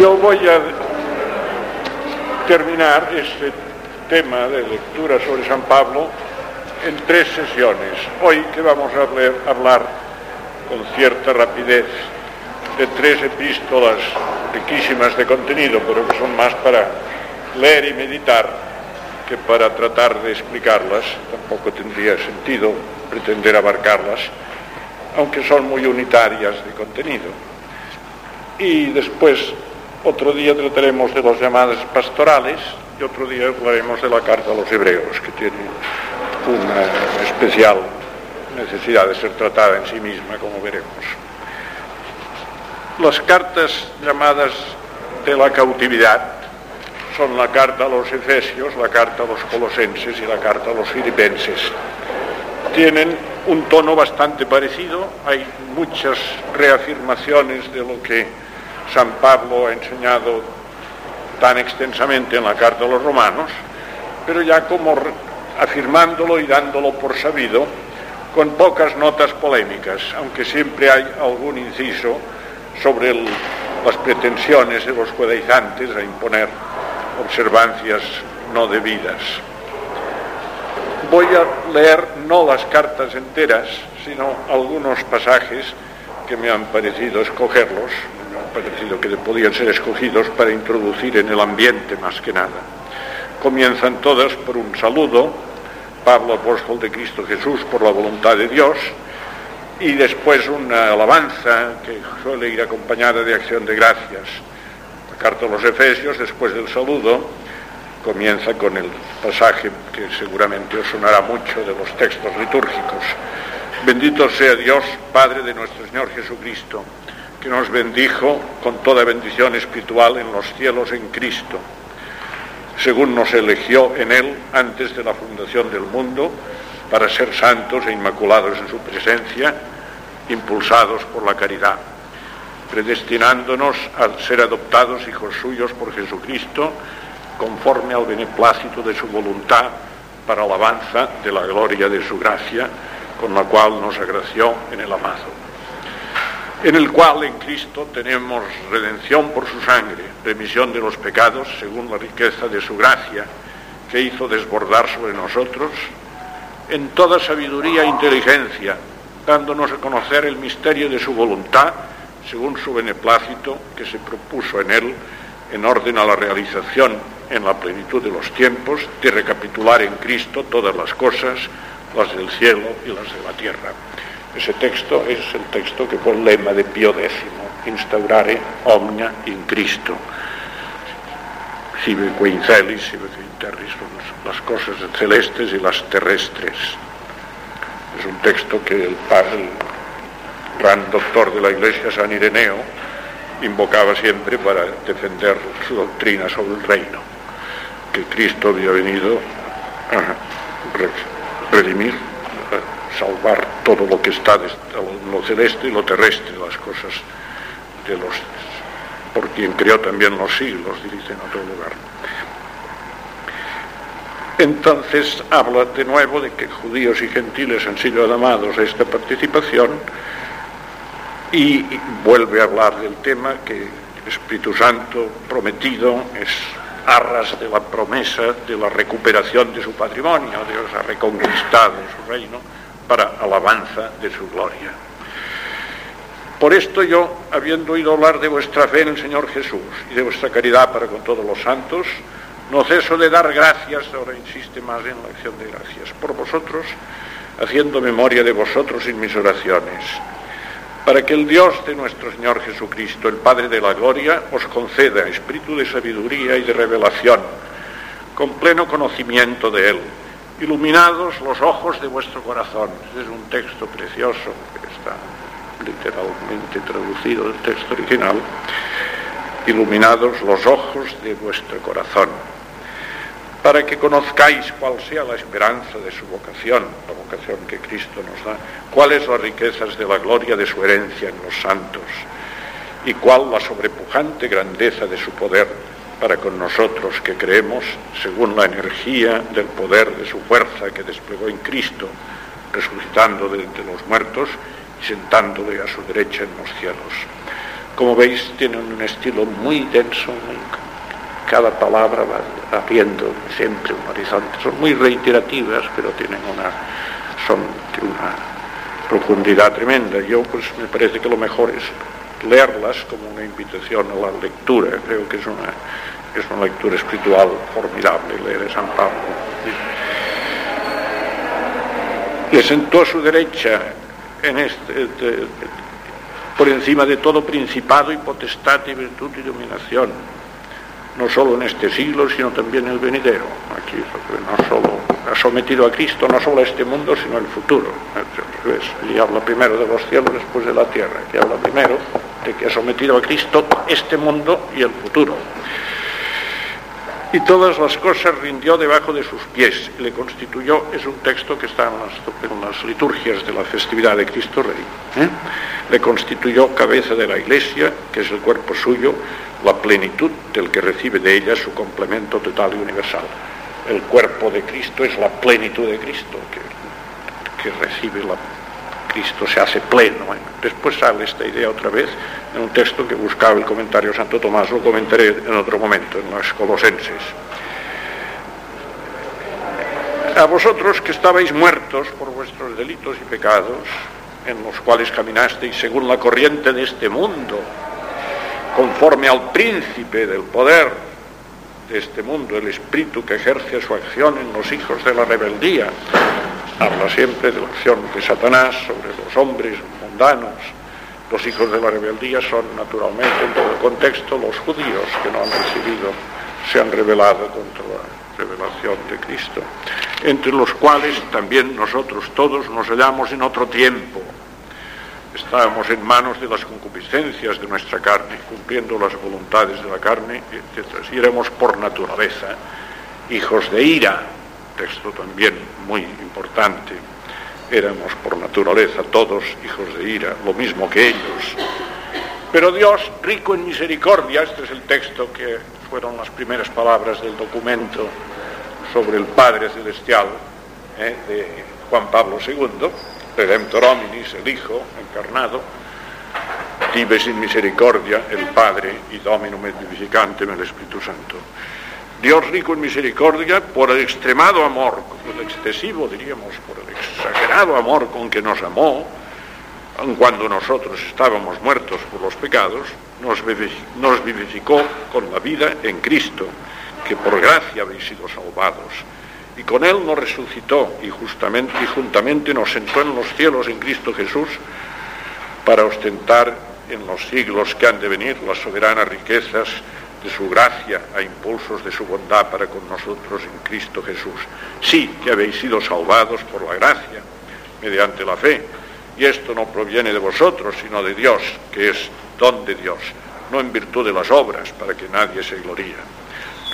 Yo voy a terminar este tema de lectura sobre San Pablo en tres sesiones. Hoy que vamos a hablar con cierta rapidez de tres epístolas riquísimas de contenido, pero que son más para leer y meditar que para tratar de explicarlas. Tampoco tendría sentido pretender abarcarlas, aunque son muy unitarias de contenido. Y después, otro día trataremos de las llamadas pastorales y otro día hablaremos de la carta a los hebreos, que tiene una especial necesidad de ser tratada en sí misma, como veremos. Las cartas llamadas de la cautividad son la carta a los efesios, la carta a los colosenses y la carta a los filipenses. Tienen un tono bastante parecido, hay muchas reafirmaciones de lo que San Pablo ha enseñado tan extensamente en la carta a los romanos, pero ya como afirmándolo y dándolo por sabido, con pocas notas polémicas, aunque siempre hay algún inciso sobre las pretensiones de los judaizantes a imponer observancias no debidas. Voy a leer no las cartas enteras, sino algunos pasajes que me han parecido escogerlos, me han parecido que podían ser escogidos para introducir en el ambiente más que nada. Comienzan todas por un saludo, Pablo apóstol de Cristo Jesús por la voluntad de Dios, y después una alabanza que suele ir acompañada de acción de gracias. La carta a los Efesios, después del saludo, comienza con el pasaje que seguramente os sonará mucho de los textos litúrgicos. Bendito sea Dios, Padre de nuestro Señor Jesucristo, que nos bendijo con toda bendición espiritual en los cielos en Cristo, según nos eligió en Él antes de la fundación del mundo, para ser santos e inmaculados en su presencia, impulsados por la caridad, predestinándonos a ser adoptados hijos suyos por Jesucristo, conforme al beneplácito de su voluntad, para alabanza de la gloria de su gracia, con la cual nos agració en el amado, en el cual en Cristo tenemos redención por su sangre, remisión de los pecados según la riqueza de su gracia, que hizo desbordar sobre nosotros en toda sabiduría e inteligencia, dándonos a conocer el misterio de su voluntad, según su beneplácito que se propuso en él, en orden a la realización en la plenitud de los tiempos, de recapitular en Cristo todas las cosas, las del cielo y las de la tierra. Ese texto es el texto que fue el lema de Pío X, instaurare omnia in Cristo. Sive quincelis, sive terris, las cosas celestes y las terrestres. Es un texto que el, el gran doctor de la Iglesia, San Ireneo, invocaba siempre para defender su doctrina sobre el reino, que Cristo había venido a redimir, a salvar todo lo que está, lo celeste y lo terrestre, las cosas de los, por quien creó también los siglos, dice en otro lugar. Entonces habla de nuevo de que judíos y gentiles han sido llamados a esta participación y vuelve a hablar del tema que Espíritu Santo prometido es arras de la promesa de la recuperación de su patrimonio, Dios ha reconquistado su reino para alabanza de su gloria. Por esto yo, habiendo oído hablar de vuestra fe en el Señor Jesús y de vuestra caridad para con todos los santos, no ceso de dar gracias, ahora insiste más en la acción de gracias, por vosotros, haciendo memoria de vosotros en mis oraciones, para que el Dios de nuestro Señor Jesucristo, el Padre de la Gloria, os conceda espíritu de sabiduría y de revelación, con pleno conocimiento de Él, iluminados los ojos de vuestro corazón. Es un texto precioso que está literalmente traducido del texto original iluminados los ojos de vuestro corazón, para que conozcáis cuál sea la esperanza de su vocación, la vocación que Cristo nos da, cuáles las riquezas de la gloria de su herencia en los santos, y cuál la sobrepujante grandeza de su poder para con nosotros que creemos según la energía del poder de su fuerza que desplegó en Cristo, resucitando de entre los muertos y sentándole a su derecha en los cielos. Como veis, tienen un estilo muy denso, cada palabra va abriendo siempre un horizonte. Son muy reiterativas, pero tienen una, son de una profundidad tremenda. Yo, pues, me parece que lo mejor es leerlas como una invitación a la lectura. Creo que es una, es una lectura espiritual formidable leer a San Pablo. Le sentó a su derecha en este, por encima de todo principado y potestad y virtud y dominación, no solo en este siglo, sino también en el venidero. Aquí no solo ha sometido a Cristo, no solo a este mundo, sino al futuro. Y habla primero de los cielos, después de la tierra, que habla primero de que ha sometido a Cristo este mundo y el futuro. Y todas las cosas rindió debajo de sus pies y le constituyó, es un texto que está en las, liturgias de la festividad de Cristo Rey, ¿eh? le constituyó cabeza de la Iglesia, que es el cuerpo suyo, la plenitud del que recibe de ella su complemento total y universal. El cuerpo de Cristo es la plenitud de Cristo, que, recibe la Cristo se hace pleno. ¿eh? Después sale esta idea otra vez en un texto que buscaba el comentario Santo Tomás, lo comentaré en otro momento, en los Colosenses. A vosotros que estabais muertos por vuestros delitos y pecados, en los cuales caminasteis según la corriente de este mundo, conforme al príncipe del poder de este mundo, el espíritu que ejerce su acción en los hijos de la rebeldía, habla siempre de la acción de Satanás sobre los hombres mundanos. Los hijos de la rebeldía son naturalmente en todo el contexto los judíos que no han recibido, se han rebelado contra la revelación de Cristo, entre los cuales también nosotros todos nos hallamos en otro tiempo. Estábamos en manos de las concupiscencias de nuestra carne, cumpliendo las voluntades de la carne, etc. Y éramos por naturaleza hijos de ira, texto también muy importante. Éramos por naturaleza todos hijos de ira, lo mismo que ellos. Pero Dios, rico en misericordia, este es el texto que fueron las primeras palabras del documento sobre el Padre Celestial eh, de Juan Pablo II, Redemptor Hominis, el Hijo encarnado, vive sin misericordia, el Padre, y Dominum et vivificantem, el Espíritu Santo. Dios rico en misericordia, por el extremado amor, por el excesivo diríamos, por el exagerado amor con que nos amó, cuando nosotros estábamos muertos por los pecados, nos vivificó con la vida en Cristo, que por gracia habéis sido salvados. Y con Él nos resucitó y, justamente, y juntamente nos sentó en los cielos en Cristo Jesús para ostentar en los siglos que han de venir las soberanas riquezas de su gracia a impulsos de su bondad para con nosotros en Cristo Jesús. Sí que habéis sido salvados por la gracia, mediante la fe. Y esto no proviene de vosotros, sino de Dios, que es don de Dios, no en virtud de las obras, para que nadie se gloríe.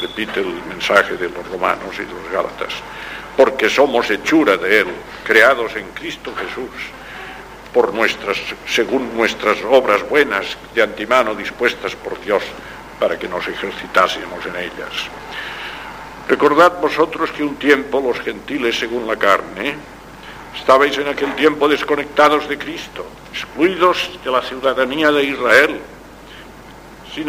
Repite el mensaje de los romanos y de los gálatas. Porque somos hechura de Él, creados en Cristo Jesús, por nuestras, según nuestras obras buenas de antemano dispuestas por Dios para que nos ejercitásemos en ellas. Recordad vosotros que un tiempo los gentiles según la carne estabais en aquel tiempo desconectados de Cristo, excluidos de la ciudadanía de Israel, sin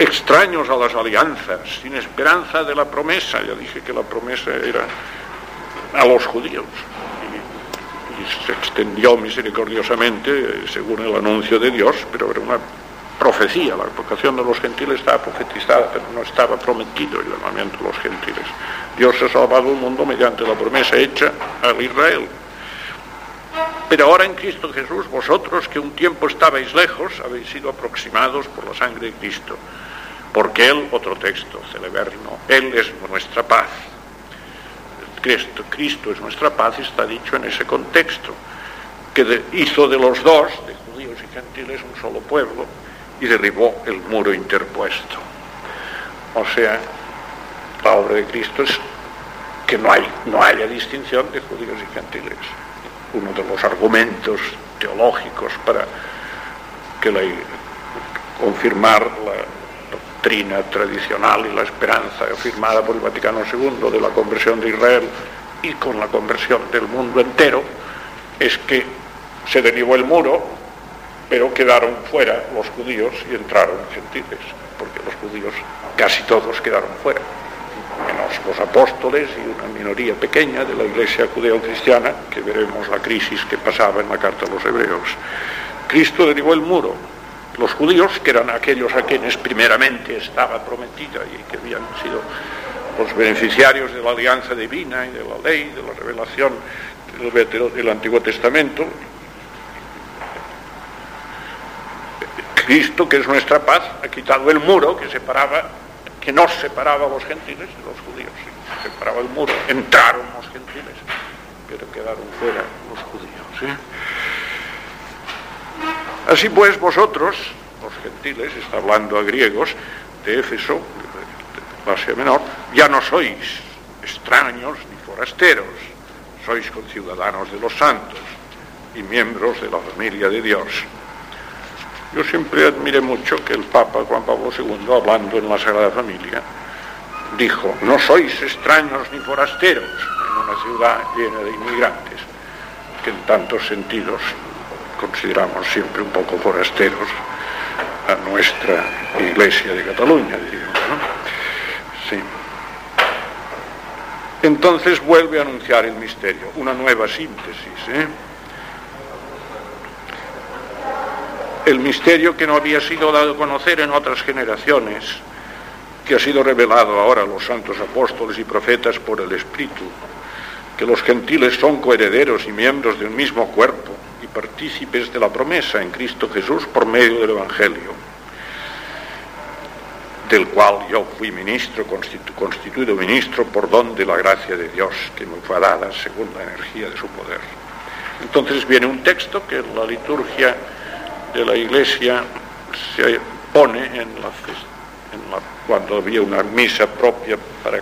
extraños a las alianzas, sin esperanza de la promesa. Ya dije que la promesa era a los judíos se extendió misericordiosamente eh, según el anuncio de Dios, pero era una profecía, la vocación de los gentiles estaba profetizada, pero no estaba prometido el llamamiento de los gentiles. Dios ha salvado el mundo mediante la promesa hecha al Israel. Pero ahora en Cristo Jesús, vosotros que un tiempo estabais lejos, habéis sido aproximados por la sangre de Cristo, porque Él, otro texto, celeberno, Él es nuestra paz Cristo, Cristo es nuestra paz, está dicho en ese contexto, que hizo de los dos, de judíos y gentiles un solo pueblo y derribó el muro interpuesto. O sea, la obra de Cristo es que no, hay, no haya distinción de judíos y gentiles. Uno de los argumentos teológicos para que la, confirmar la doctrina tradicional y la esperanza afirmada por el Vaticano II de la conversión de Israel y con la conversión del mundo entero es que se derribó el muro, pero quedaron fuera los judíos y entraron gentiles, porque los judíos casi todos quedaron fuera, menos los apóstoles y una minoría pequeña de la iglesia judeo-cristiana, que veremos la crisis que pasaba en la carta a los hebreos. Cristo derribó el muro, los judíos, que eran aquellos a quienes primeramente estaba prometida y que habían sido los beneficiarios de la alianza divina y de la ley, de la revelación del Antiguo Testamento, Cristo, que es nuestra paz, ha quitado el muro que separaba, que nos separaba a los gentiles de los judíos. Separaba el muro, entraron los gentiles, pero quedaron fuera los judíos. Así pues, vosotros, los gentiles, está hablando a griegos de Éfeso, de Asia Menor, ya no sois extraños ni forasteros, sois conciudadanos de los santos y miembros de la familia de Dios. Yo siempre admiré mucho que el Papa Juan Pablo II, hablando en la Sagrada Familia, dijo, no sois extraños ni forasteros en una ciudad llena de inmigrantes, que en tantos sentidos consideramos siempre un poco forasteros a nuestra iglesia de Cataluña. Sí. Entonces vuelve a anunciar el misterio, una nueva síntesis. ¿eh? El misterio que no había sido dado a conocer en otras generaciones, que ha sido revelado ahora a los santos apóstoles y profetas por el Espíritu, que los gentiles son coherederos y miembros del mismo cuerpo, partícipes de la promesa en Cristo Jesús por medio del Evangelio, del cual yo fui ministro, constituido ministro por don de la gracia de Dios que me fue dada según la energía de su poder. Entonces viene un texto que la liturgia de la iglesia se pone cuando había una misa propia para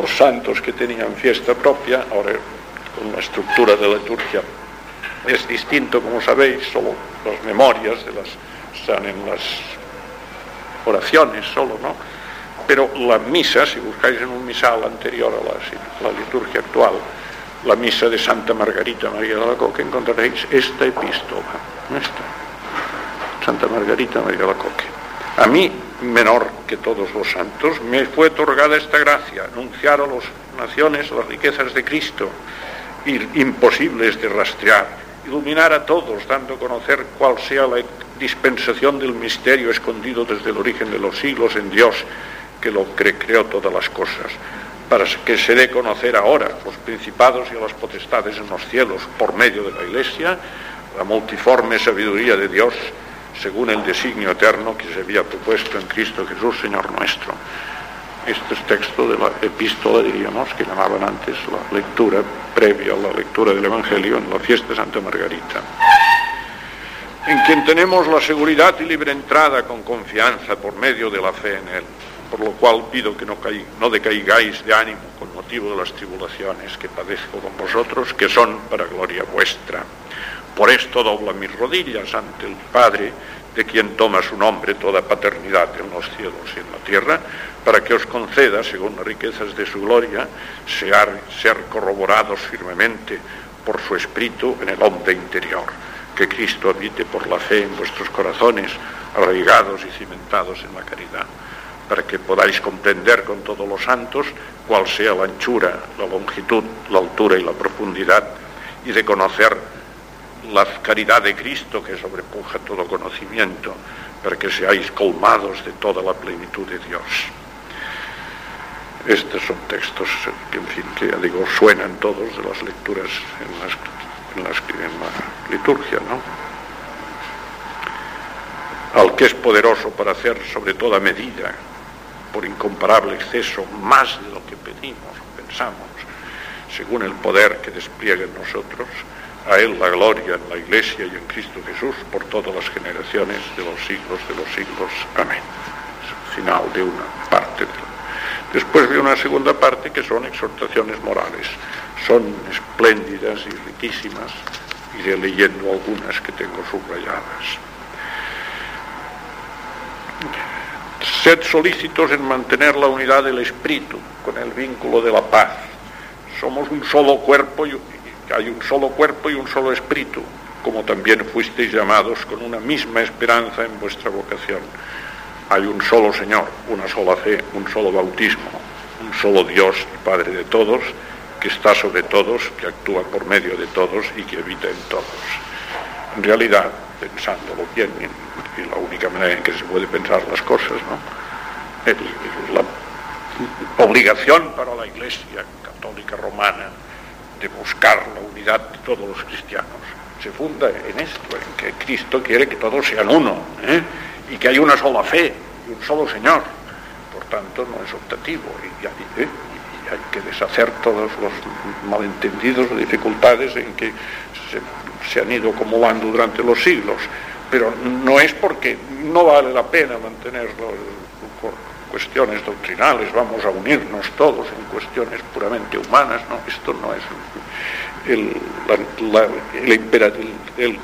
los santos que tenían fiesta propia, ahora con la estructura de la liturgia es distinto, como sabéis, solo las memorias están en las oraciones solo, ¿no? Pero la misa, si buscáis en un misal anterior a la, liturgia actual, la misa de Santa Margarita María de la Coque, encontraréis esta epístola, esta, Santa Margarita María de la Coque. A mí, menor que todos los santos, me fue otorgada esta gracia, anunciar a las naciones las riquezas de Cristo, imposibles de rastrear, iluminar a todos, dando a conocer cuál sea la dispensación del misterio escondido desde el origen de los siglos en Dios, que lo creó todas las cosas, para que se dé conocer ahora los principados y las potestades en los cielos por medio de la Iglesia, la multiforme sabiduría de Dios, según el designio eterno que se había propuesto en Cristo Jesús, Señor nuestro este es texto de la epístola, diríamos, que llamaban antes la lectura previa a la lectura del Evangelio en la fiesta de Santa Margarita, en quien tenemos la seguridad y libre entrada con confianza por medio de la fe en Él, por lo cual pido que no, no decaigáis de ánimo con motivo de las tribulaciones que padezco con vosotros, que son para gloria vuestra. Por esto doblo mis rodillas ante el Padre, de quien toma su nombre toda paternidad en los cielos y en la tierra, para que os conceda, según las riquezas de su gloria, ser, corroborados firmemente por su espíritu en el hombre interior, que Cristo habite por la fe en vuestros corazones, arraigados y cimentados en la caridad, para que podáis comprender con todos los santos cuál sea la anchura, la longitud, la altura y la profundidad, y de conocer la caridad de Cristo que sobrepuja todo conocimiento, para que seáis colmados de toda la plenitud de Dios. Estos son textos que, en fin, que ya digo, suenan todos de las lecturas en, las, en, la liturgia, ¿no? Al que es poderoso para hacer sobre toda medida, por incomparable exceso, más de lo que pedimos o pensamos, según el poder que despliega en nosotros, A Él la gloria en la Iglesia y en Cristo Jesús por todas las generaciones de los siglos de los siglos. Amén. Es el final de una parte. Después de una segunda parte que son exhortaciones morales. Son espléndidas y riquísimas. Iré leyendo algunas que tengo subrayadas. Sed solícitos en mantener la unidad del espíritu con el vínculo de la paz. Somos un solo cuerpo y hay un solo cuerpo y un solo espíritu, como también fuisteis llamados con una misma esperanza en vuestra vocación. Hay un solo Señor, una sola fe, un solo bautismo, un solo Dios y Padre de todos, que está sobre todos, que actúa por medio de todos y que habita en todos. En realidad, pensándolo bien, y la única manera en que se puede pensar las cosas, ¿no? la obligación para la Iglesia católica romana de buscar la unidad de todos los cristianos se funda en esto, en que Cristo quiere que todos sean uno ¿eh? y que hay una sola fe y un solo Señor. Por tanto, no es optativo y, ¿eh? hay que deshacer todos los malentendidos dificultades en que se, han ido acumulando durante los siglos. Pero no es porque no vale la pena mantenerlo cuestiones doctrinales, vamos a unirnos todos en cuestiones puramente humanas, no, esto no es el,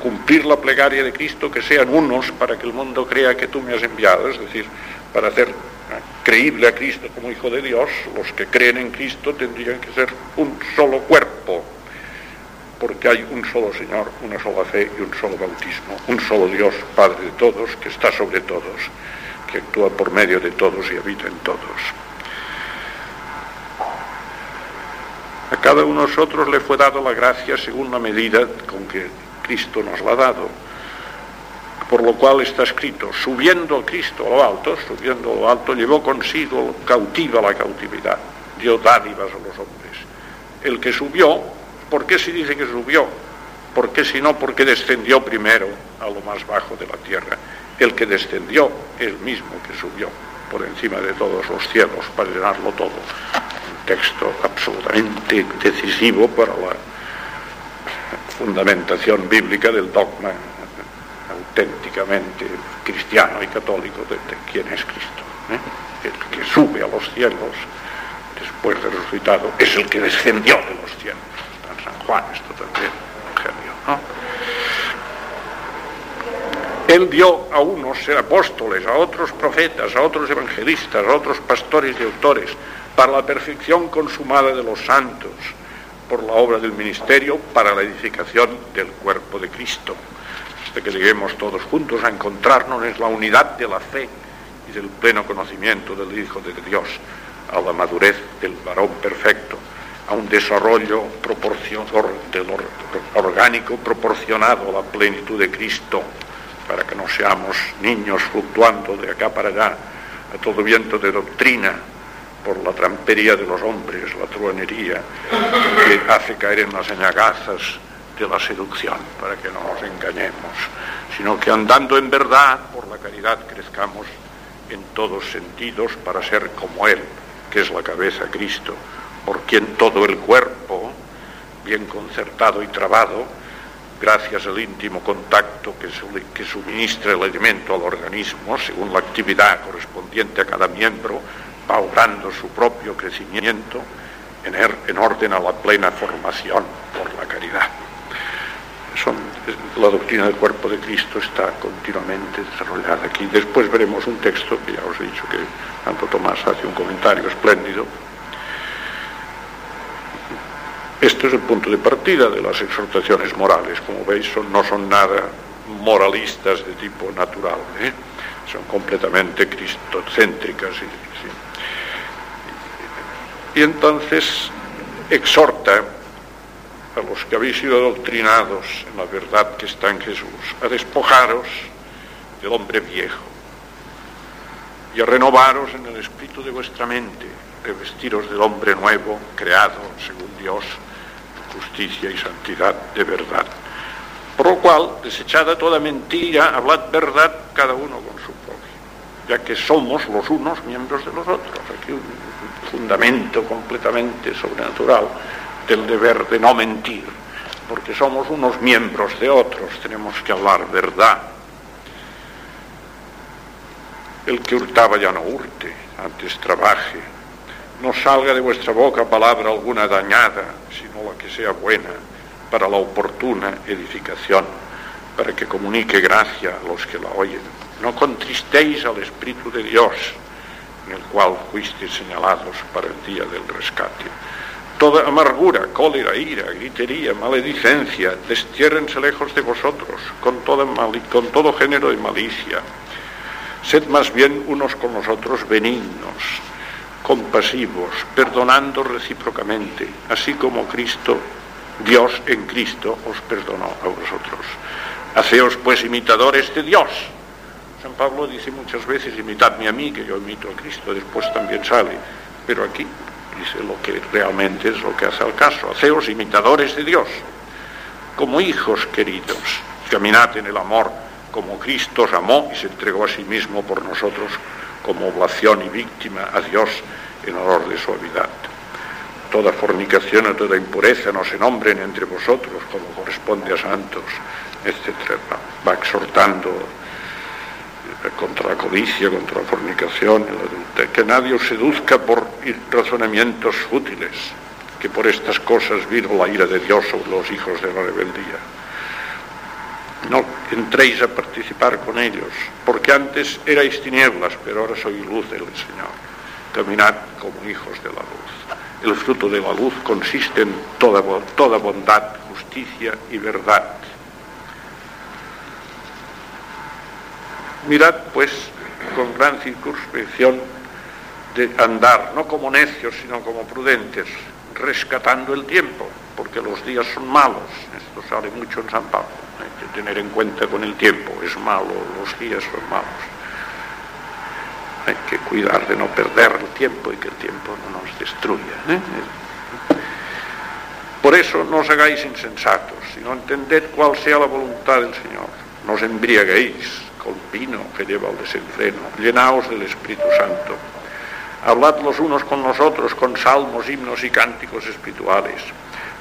cumplir la plegaria de Cristo, que sean unos para que el mundo crea que tú me has enviado, es decir, para hacer creíble a Cristo como Hijo de Dios, los que creen en Cristo tendrían que ser un solo cuerpo, porque hay un solo Señor, una sola fe y un solo bautismo, un solo Dios, Padre de todos, que está sobre todos que actúa por medio de todos y habita en todos. A cada uno de nosotros le fue dado la gracia según la medida con que Cristo nos la ha dado. Por lo cual está escrito, subiendo Cristo a lo alto, subiendo a lo alto, llevó consigo cautiva la cautividad, dio dádivas a los hombres. El que subió, ¿por qué se dice que subió? ¿Por qué si no? Porque descendió primero a lo más bajo de la tierra el que descendió, el mismo que subió por encima de todos los cielos para llenarlo todo. Un texto absolutamente decisivo para la fundamentación bíblica del dogma auténticamente cristiano y católico de, quién es Cristo. ¿eh? El que sube a los cielos después de resucitado es el que descendió de los cielos. Está en San Juan esto también. ¿no? Él dio a unos ser apóstoles, a otros profetas, a otros evangelistas, a otros pastores y autores, para la perfección consumada de los santos, por la obra del ministerio, para la edificación del cuerpo de Cristo, hasta que lleguemos todos juntos a encontrarnos en la unidad de la fe y del pleno conocimiento del Hijo de Dios, a la madurez del varón perfecto, a un desarrollo orgánico proporcionado a la plenitud de Cristo para que no seamos niños fluctuando de acá para allá a todo viento de doctrina por la trampería de los hombres, la truanería que hace caer en las añagazas de la seducción, para que no nos engañemos, sino que andando en verdad por la caridad crezcamos en todos sentidos para ser como Él, que es la cabeza Cristo, por quien todo el cuerpo, bien concertado y trabado, gracias al íntimo contacto que, que suministra el alimento al organismo, según la actividad correspondiente a cada miembro, va obrando su propio crecimiento en, er, en orden a la plena formación por la caridad. La doctrina del cuerpo de Cristo está continuamente desarrollada aquí. Después veremos un texto que ya os he dicho que Santo Tomás hace un comentario espléndido este es el punto de partida de las exhortaciones morales. Como veis, no son nada moralistas de tipo natural, ¿eh? son completamente cristocéntricas. Y, y entonces exhorta a los que habéis sido adoctrinados en la verdad que está en Jesús, a despojaros del hombre viejo y a renovaros en el espíritu de vuestra mente, revestiros del hombre nuevo, creado según Dios justicia y santidad de verdad. Por lo cual, desechada toda mentira, hablad verdad cada uno con su propio, ya que somos los unos miembros de los otros. Aquí un fundamento completamente sobrenatural del deber de no mentir, porque somos unos miembros de otros, tenemos que hablar verdad. El que hurtaba ya no hurte, antes trabaje. No salga de vuestra boca palabra alguna dañada, sino la que sea buena para la oportuna edificación, para que comunique gracia a los que la oyen. No contristéis al Espíritu de Dios, en el cual fuisteis señalados para el día del rescate. Toda amargura, cólera, ira, gritería, maledicencia, destiérrense lejos de vosotros, con, con todo género de malicia. Sed más bien unos con los otros benignos, compasivos, perdonando recíprocamente, así como Cristo, Dios en Cristo, os perdonó a vosotros. Haceos pues imitadores de Dios. San Pablo dice muchas veces, imitadme a mí, que yo imito a Cristo, después también sale, pero aquí dice lo que realmente es lo que hace al caso. Haceos imitadores de Dios, como hijos queridos, caminad en el amor como Cristo os amó y se entregó a sí mismo por nosotros como oblación y víctima a Dios en honor de suavidad. Toda fornicación o toda impureza no se nombren entre vosotros como corresponde a santos, etc. Va exhortando contra la codicia, contra la fornicación, que nadie os seduzca por razonamientos fútiles, que por estas cosas vino la ira de Dios sobre los hijos de la rebeldía. No entréis a participar con ellos, porque antes erais tinieblas, pero ahora soy luz del Señor. Caminad como hijos de la luz. El fruto de la luz consiste en toda, toda bondad, justicia y verdad Mirad, pues, con gran circunspección de andar, no como necios, sino como prudentes, rescatando el tiempo, porque los días son malos. Esto sale mucho en San Pablo. Hay que tener en cuenta con el tiempo, es malo, los días son malos. Hay que cuidar de no perder el tiempo y que el tiempo no nos destruya. ¿eh? Por eso no os hagáis insensatos, sino entended cuál sea la voluntad del Señor. No os embriaguéis con vino que lleva al desenfreno. Llenaos del Espíritu Santo. Hablad los unos con los otros con salmos, himnos y cánticos espirituales.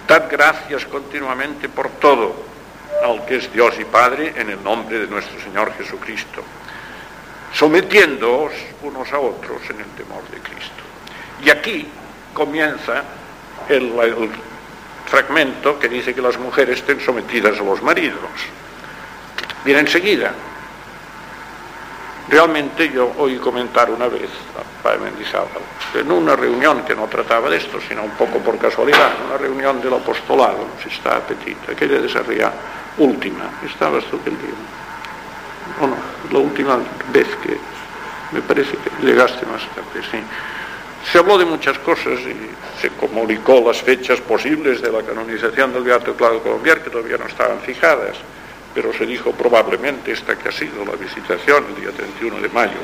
Dad gracias continuamente por todo al que es Dios y Padre en el nombre de nuestro Señor Jesucristo, sometiéndoos unos a otros en el temor de Cristo. Y aquí comienza el, el fragmento que dice que las mujeres estén sometidas a los maridos. Viene enseguida, Realmente yo oí comentar una vez a Padre Mendizábal, en una reunión que no trataba de esto, sino un poco por casualidad, una reunión del apostolado, si está petita, aquella de Sarriá, última, estabas tú aquel día, o no, la última vez que me parece que llegaste más tarde, sí. Se habló de muchas cosas y se comunicó las fechas posibles de la canonización del Beato Claudio Colombier, que todavía no estaban fijadas pero se dijo probablemente esta que ha sido la visitación el día 31 de mayo.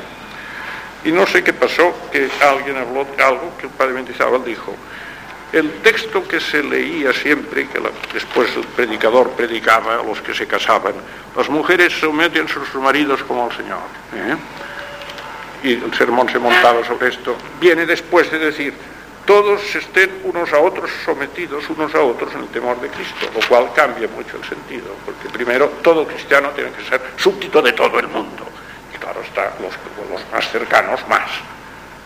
Y no sé qué pasó, que alguien habló de algo que el padre Mendizábal dijo. El texto que se leía siempre, que después el predicador predicaba a los que se casaban, las mujeres someten a sus maridos como al Señor. ¿eh? Y el sermón se montaba sobre esto. Viene después de decir, todos estén unos a otros sometidos unos a otros en el temor de Cristo, lo cual cambia mucho el sentido, porque primero todo cristiano tiene que ser súbdito de todo el mundo, y claro está, los, más cercanos más.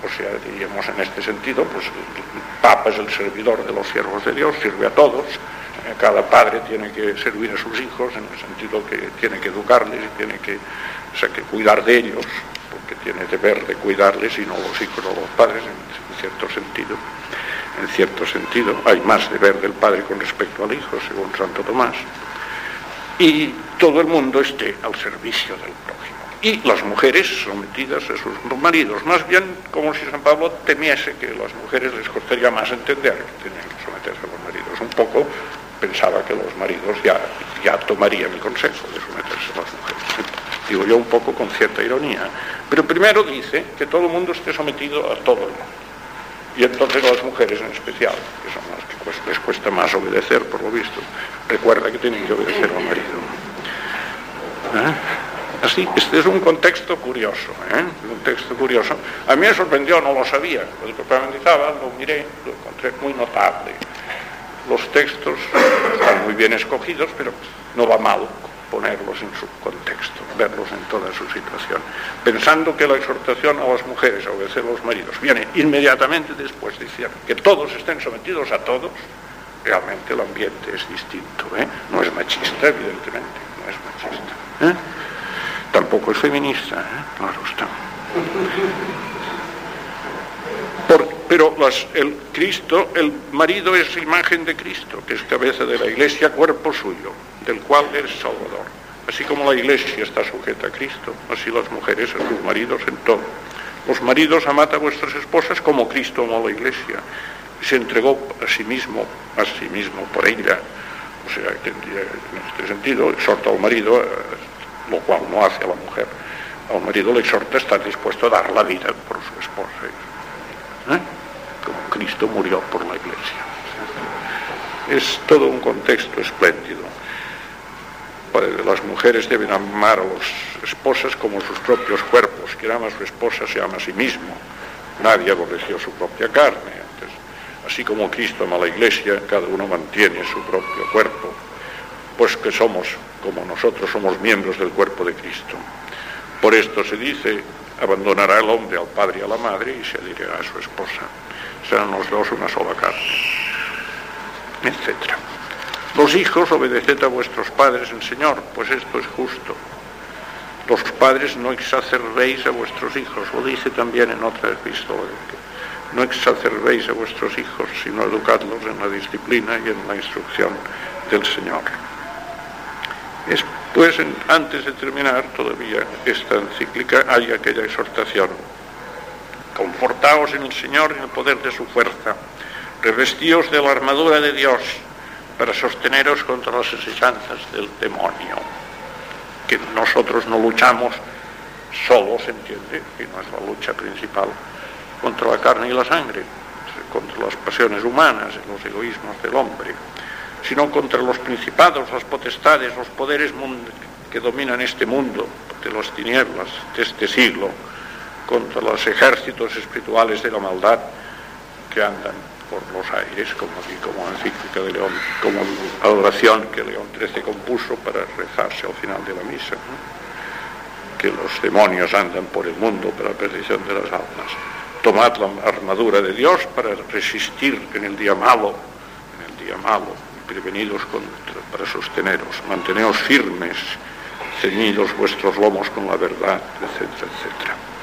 O sea, diríamos en este sentido, pues el Papa es el servidor de los siervos de Dios, sirve a todos, eh, cada padre tiene que servir a sus hijos en el sentido que tiene que educarles y tiene que, que cuidar de ellos, porque tiene deber de cuidarles y no los hijos o los padres. en cierto sentido en cierto sentido, hay más deber del padre con respecto al hijo, según Santo Tomás, y todo el mundo esté al servicio del prójimo. Y las mujeres sometidas a sus maridos, más bien como si San Pablo temiese que las mujeres les costaría más entender que tenían que someterse a los maridos. Un poco pensaba que los maridos ya, ya tomarían el consejo de someterse a las mujeres. Digo yo un poco con cierta ironía. Pero primero dice que todo el mundo esté sometido a todo el mundo y entonces las mujeres en especial, que son las que les cuesta más obedecer, por lo visto, recuerda que tienen que obedecer al marido. ¿Eh? Así, este es un contexto curioso, ¿eh? un texto curioso. A mí me sorprendió, no lo sabía, cuando profundizaba, lo miré, lo encontré muy notable. los textos están muy bien escogidos, pero no va mal ponerlos en su contexto, verlos en toda su situación, pensando que la exhortación a las mujeres a obedecer a los maridos viene inmediatamente después de decir que todos estén sometidos a todos, realmente el ambiente es distinto, ¿eh? no es machista, evidentemente, no es machista. ¿eh? Tampoco es feminista, ¿eh? claro está. pero el Cristo, el marido es imagen de Cristo, que es cabeza de la iglesia, cuerpo suyo, del cual es Salvador. Así como la iglesia está sujeta a Cristo, así las mujeres a sus maridos en todo. Los maridos amad a vuestras esposas como Cristo amó a la iglesia se entregó a sí mismo, a sí mismo por ella. O sea, en este sentido, exhorta al marido, eh, lo cual no hace a la mujer. Al marido le exhorta a estar dispuesto a dar la vida por su esposa. ¿Eh? Como Cristo murió por la iglesia. Es todo un contexto espléndido. Las mujeres deben amar a las esposas como sus propios cuerpos. Quien ama a su esposa se ama a sí mismo. Nadie aborreció su propia carne Así como Cristo ama la iglesia, cada uno mantiene su propio cuerpo, pues que somos, como nosotros somos miembros del cuerpo de Cristo. Por esto se dice, abandonará el hombre al padre y a la madre y se dirigirá a su esposa. Serán los dos una sola carne, etc. Los hijos, obedeced a vuestros padres en Señor, pues esto es justo. Los padres no exacerbéis a vuestros hijos, lo dice también en otra epístola no exacerbéis a vuestros hijos, sino educadlos en la disciplina y en la instrucción del Señor. Después, antes de terminar todavía esta encíclica, hay aquella exhortación. Confortaos en el Señor y en el poder de su fuerza. Revestíos de la armadura de Dios para sosteneros contra las asechanzas del demonio. Que nosotros no luchamos solos, ¿entiende? Y no es la lucha principal contra la carne y la sangre, contra las pasiones humanas, los egoísmos del hombre, sino contra los principados, las potestades, los poderes que dominan este mundo, de las tinieblas de este siglo, contra los ejércitos espirituales de la maldad que andan por los aires, como, como encíclica de León, como adoración que León XIII compuso para rezarse al final de la misa, que los demonios andan por el mundo para la perdición de las almas. Tomad la armadura de Dios para resistir en el día malo, en el día malo, prevenidos para sosteneros, manteneos firmes, ceñidos vuestros lomos con la verdad, etcétera, etcétera.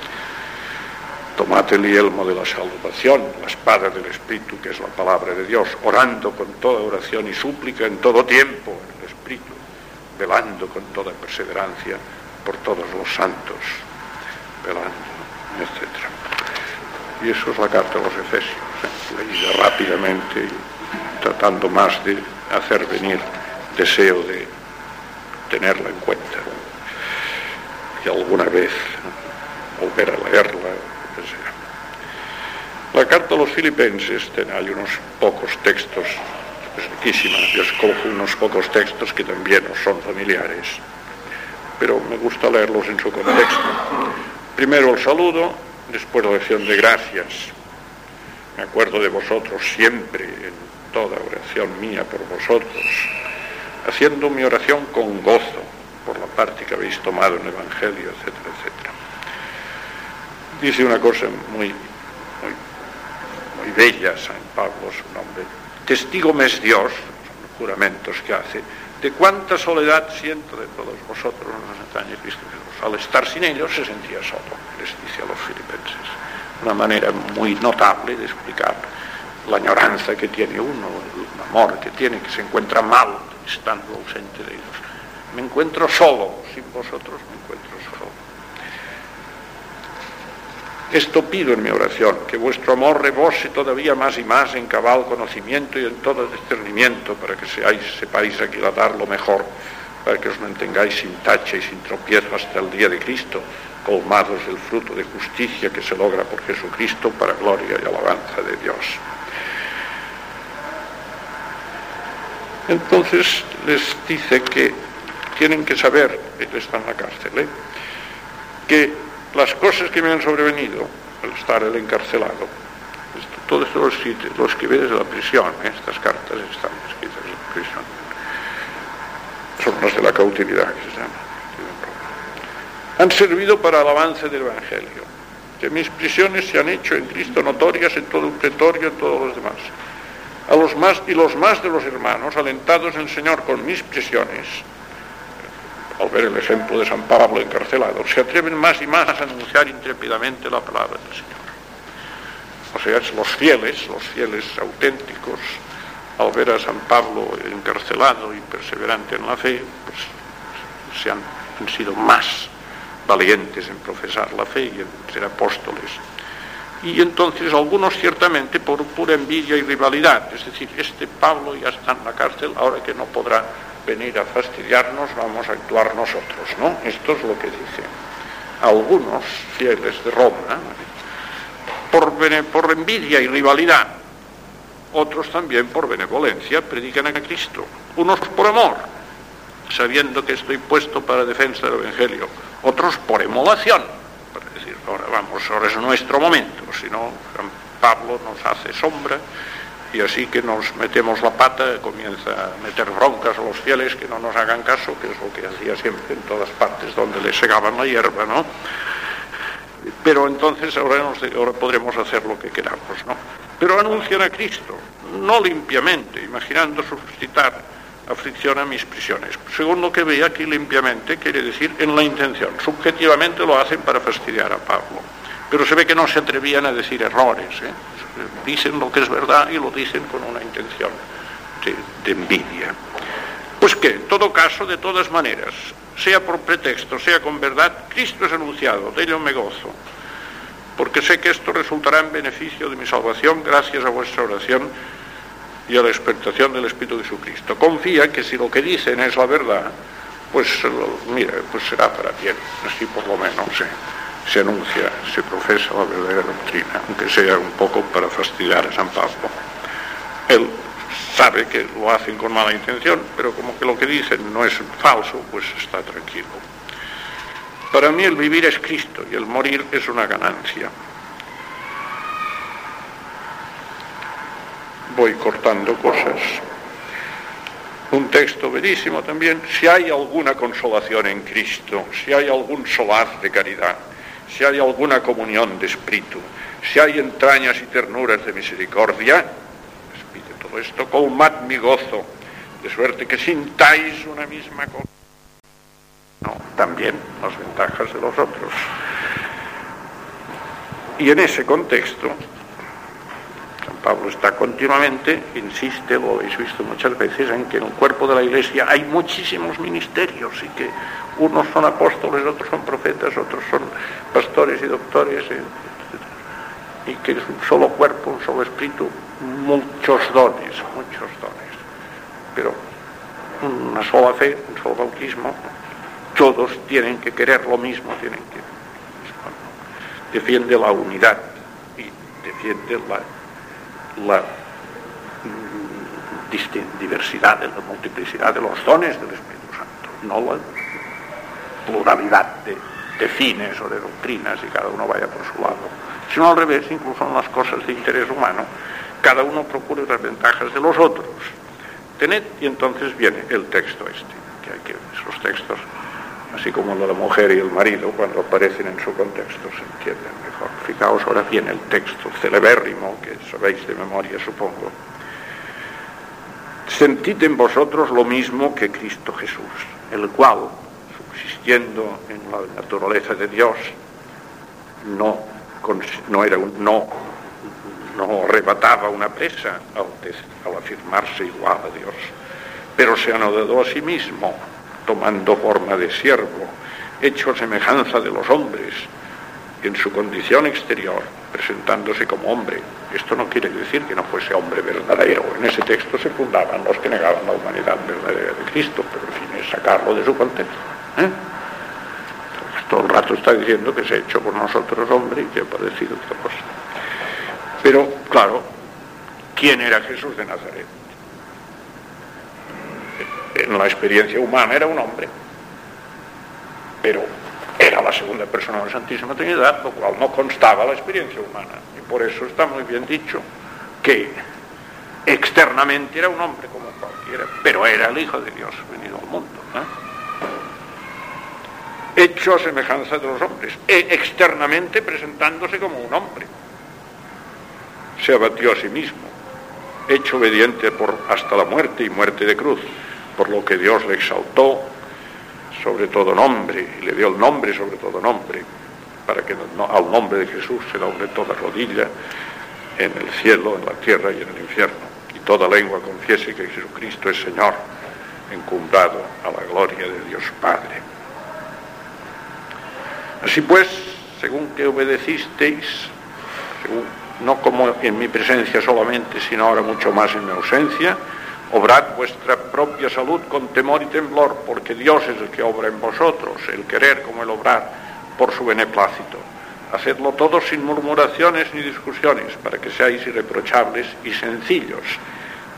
Tomad el yelmo de la salvación, la espada del Espíritu, que es la palabra de Dios, orando con toda oración y súplica en todo tiempo en el Espíritu, velando con toda perseverancia por todos los santos, velando, etcétera. Y eso es la carta a los Efesios, ¿eh? leída rápidamente tratando más de hacer venir deseo de tenerla en cuenta y alguna vez volver a leerla. La carta a los filipenses tiene, hay unos pocos textos, es riquísima, yo escojo unos pocos textos que también nos son familiares, pero me gusta leerlos en su contexto. Primero el saludo, después la acción de gracias. Me acuerdo de vosotros siempre, en toda oración mía por vosotros, haciendo mi oración con gozo por la parte que habéis tomado en el Evangelio, etcétera. Dice una cosa muy, muy, muy bella San Pablo, su nombre. Testigo me es Dios, son juramentos que hace, de cuánta soledad siento de todos vosotros los entrañas Cristo Al estar sin ellos se sentía solo, les dice a los filipenses. Una manera muy notable de explicar la añoranza que tiene uno, el amor que tiene, que se encuentra mal estando ausente de ellos. Me encuentro solo, sin vosotros me encuentro solo. Esto pido en mi oración, que vuestro amor rebose todavía más y más en cabal conocimiento y en todo discernimiento, para que seáis, sepáis aquilatar lo mejor, para que os mantengáis sin tacha y sin tropiezo hasta el día de Cristo, colmados del fruto de justicia que se logra por Jesucristo para gloria y alabanza de Dios. Entonces les dice que tienen que saber, él está en la cárcel, ¿eh? que las cosas que me han sobrevenido, al estar el encarcelado, Todos los, los escribí desde la prisión, ¿eh? estas cartas están escritas en la prisión. Son las de la cautividad que se llama. Han servido para el avance del Evangelio. Que mis prisiones se han hecho en Cristo notorias en todo el pretorio, en todos los demás. A los más y los más de los hermanos, alentados en el Señor con mis prisiones, al ver el ejemplo de San Pablo encarcelado, se atreven más y más a anunciar intrépidamente la palabra del Señor. O sea, los fieles, los fieles auténticos, al ver a San Pablo encarcelado y perseverante en la fe, pues se han, han sido más valientes en profesar la fe y en ser apóstoles. Y entonces algunos ciertamente por pura envidia y rivalidad, es decir, este Pablo ya está en la cárcel, ahora que no podrá venir a fastidiarnos, vamos a actuar nosotros, ¿no? Esto es lo que dice. Algunos fieles de Roma, por, por envidia y rivalidad, otros también por benevolencia, predican a Cristo, unos por amor, sabiendo que estoy puesto para defensa del Evangelio, otros por emulación, para decir, ahora vamos, ahora es nuestro momento, si no, Pablo nos hace sombra, y así que nos metemos la pata, comienza a meter broncas a los fieles que no nos hagan caso, que es lo que hacía siempre en todas partes donde le segaban la hierba, ¿no? Pero entonces ahora, ahora podremos hacer lo que queramos, ¿no? Pero anuncian a Cristo, no limpiamente, imaginando suscitar aflicción a mis prisiones. Según lo que veía aquí limpiamente, quiere decir en la intención. Subjetivamente lo hacen para fastidiar a Pablo. Pero se ve que no se atrevían a decir errores. ¿eh? Dicen lo que es verdad y lo dicen con una intención de, envidia. Pues que, en todo caso, de todas maneras, sea por pretexto, sea con verdad, Cristo es anunciado, de ello me gozo, porque sé que esto resultará en beneficio de mi salvación gracias a vuestra oración y a la expectación del Espíritu de Jesucristo. Confía que si lo que dicen es la verdad, pues mira, pues será para bien, así por lo menos. ¿eh? Se anuncia, se profesa la verdadera doctrina, aunque sea un poco para fastidiar a San Pablo. Él sabe que lo hacen con mala intención, pero como que lo que dicen no es falso, pues está tranquilo. Para mí el vivir es Cristo y el morir es una ganancia. Voy cortando cosas. Un texto bellísimo también, si hay alguna consolación en Cristo, si hay algún solaz de caridad, si hay alguna comunión de espíritu, si hay entrañas y ternuras de misericordia, pide todo esto, colmad mi gozo, de suerte que sintáis una misma cosa. No, también las ventajas de los otros. Y en ese contexto, Pablo está continuamente, insiste, lo habéis visto muchas veces, en que en el cuerpo de la Iglesia hay muchísimos ministerios y que unos son apóstoles, otros son profetas, otros son pastores y doctores, eh, y que es un solo cuerpo, un solo espíritu, muchos dones, muchos dones. Pero una sola fe, un solo bautismo, todos tienen que querer lo mismo, tienen que defiende la unidad y defiende la, la mm, diversidad, la multiplicidad de los dones del Espíritu Santo, no la pluralidad de, fines o de doctrinas y cada uno vaya por su lado, sino al revés, incluso en las cosas de interés humano, cada uno procure las ventajas de los otros. Tened, y entonces viene el texto este, que hay que, esos textos, así como la mujer y el marido, cuando aparecen en su contexto, se entienden mejor. Fijaos, ahora viene el texto celebérrimo, que sabéis de memoria, supongo. Sentid en vosotros lo mismo que Cristo Jesús, el cual, yendo en la naturaleza de Dios, no, no, era un, no, no arrebataba una presa al, afirmarse igual a Dios, pero se anodó a sí mismo, tomando forma de siervo, hecho semejanza de los hombres, en su condición exterior, presentándose como hombre. Esto no quiere decir que no fuese hombre verdadero. En ese texto se fundaban los que negaban la humanidad verdadera de Cristo, pero en fin es sacarlo de su contexto. ¿eh? todo el rato está diciendo que se ha hecho por nosotros hombre y que ha padecido otra cosa. Pero, claro, ¿quién era Jesús de Nazaret? En la experiencia humana era un hombre, pero era la segunda persona de la Santísima Trinidad, lo cual no constaba la experiencia humana. Y por eso está muy bien dicho que externamente era un hombre como cualquiera, pero era el Hijo de Dios venido al mundo. Hecho a semejanza de los hombres, e externamente presentándose como un hombre. Se abatió a sí mismo, hecho obediente por, hasta la muerte y muerte de cruz, por lo que Dios le exaltó sobre todo nombre, y le dio el nombre sobre todo nombre, para que al nombre de Jesús se doble toda rodilla en el cielo, en la tierra y en el infierno, y toda lengua confiese que Jesucristo es Señor, encumbrado a la gloria de Dios Padre. Así pues, según que obedecisteis, no como en mi presencia solamente, sino ahora mucho más en mi ausencia, Obrad vuestra propia salud con temor y temblor, porque Dios es el que obra en vosotros, el querer como el obrar, por su beneplácito. Hacedlo todo sin murmuraciones ni discusiones, para que seáis irreprochables y sencillos,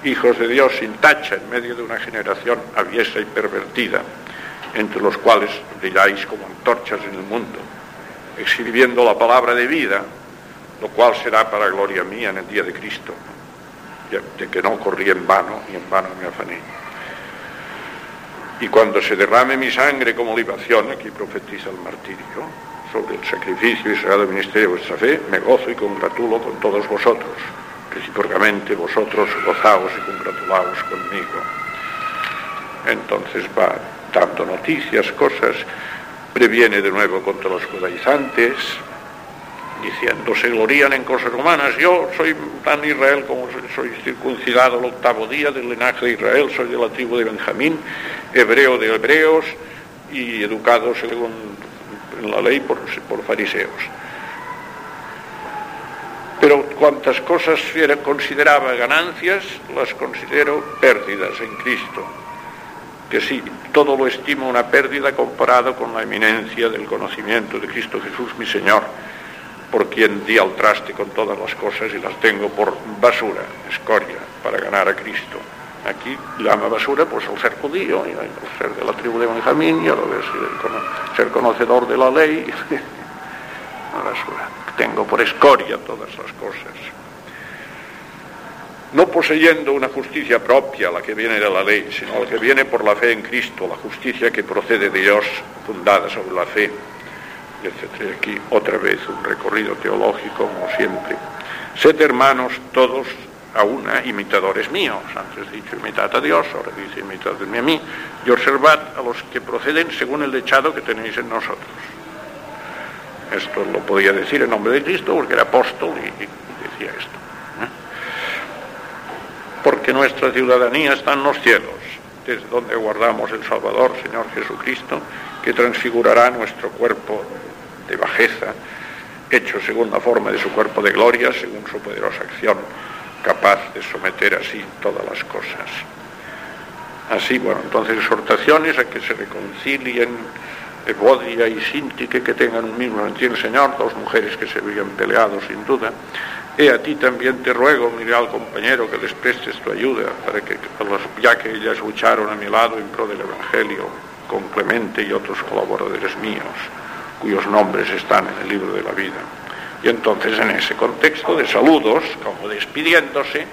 hijos de Dios sin tacha en medio de una generación aviesa y pervertida, entre los cuales brilláis como antorchas en el mundo, exhibiendo la palabra de vida, lo cual será para gloria mía en el día de Cristo de que no corrí en vano y en vano me afané. Y cuando se derrame mi sangre como libación, aquí profetiza el martirio, sobre el sacrificio y sagrado ministerio de vuestra fe, me gozo y congratulo con todos vosotros. Recíprocamente vosotros gozaos y congratulaos conmigo. Entonces va dando noticias, cosas, previene de nuevo contra los judaizantes, diciendo, se glorían en cosas humanas. Yo soy tan Israel como soy circuncidado el octavo día del linaje de Israel, soy de la tribu de Benjamín, hebreo de hebreos y educado según la ley por, por fariseos. Pero cuantas cosas consideraba ganancias, las considero pérdidas en Cristo. Que sí, todo lo estimo una pérdida comparado con la eminencia del conocimiento de Cristo Jesús, mi Señor por quien di al traste con todas las cosas y las tengo por basura, escoria, para ganar a Cristo. Aquí llama basura pues al ser judío, al ser de la tribu de Benjamín y ser conocedor de la ley, la basura. Tengo por escoria todas las cosas. No poseyendo una justicia propia, la que viene de la ley, sino la que viene por la fe en Cristo, la justicia que procede de Dios, fundada sobre la fe etc. Aquí otra vez un recorrido teológico, como siempre. Sed hermanos todos a una imitadores míos. Antes dicho imitad a Dios, ahora dice imitadme a mí. Y observad a los que proceden según el dechado que tenéis en nosotros. Esto lo podía decir en nombre de Cristo porque era apóstol y, decía esto. ¿eh? Porque nuestra ciudadanía está en los cielos, desde donde guardamos el Salvador, Señor Jesucristo, que transfigurará nuestro cuerpo de bajeza, hecho según la forma de su cuerpo de gloria, según su poderosa acción, capaz de someter así todas las cosas. Así, bueno, entonces exhortaciones a que se reconcilien Evodia y Sintique, que tengan un mismo sentido el Señor, dos mujeres que se habían peleado sin duda. He a ti también te ruego, mi real compañero, que les prestes tu ayuda, para que, ya que ellas lucharon a mi lado en pro del Evangelio, con Clemente y otros colaboradores míos, cuyos nombres están en el libro de la vida. Y entonces en ese contexto de saludos, como despidiéndose,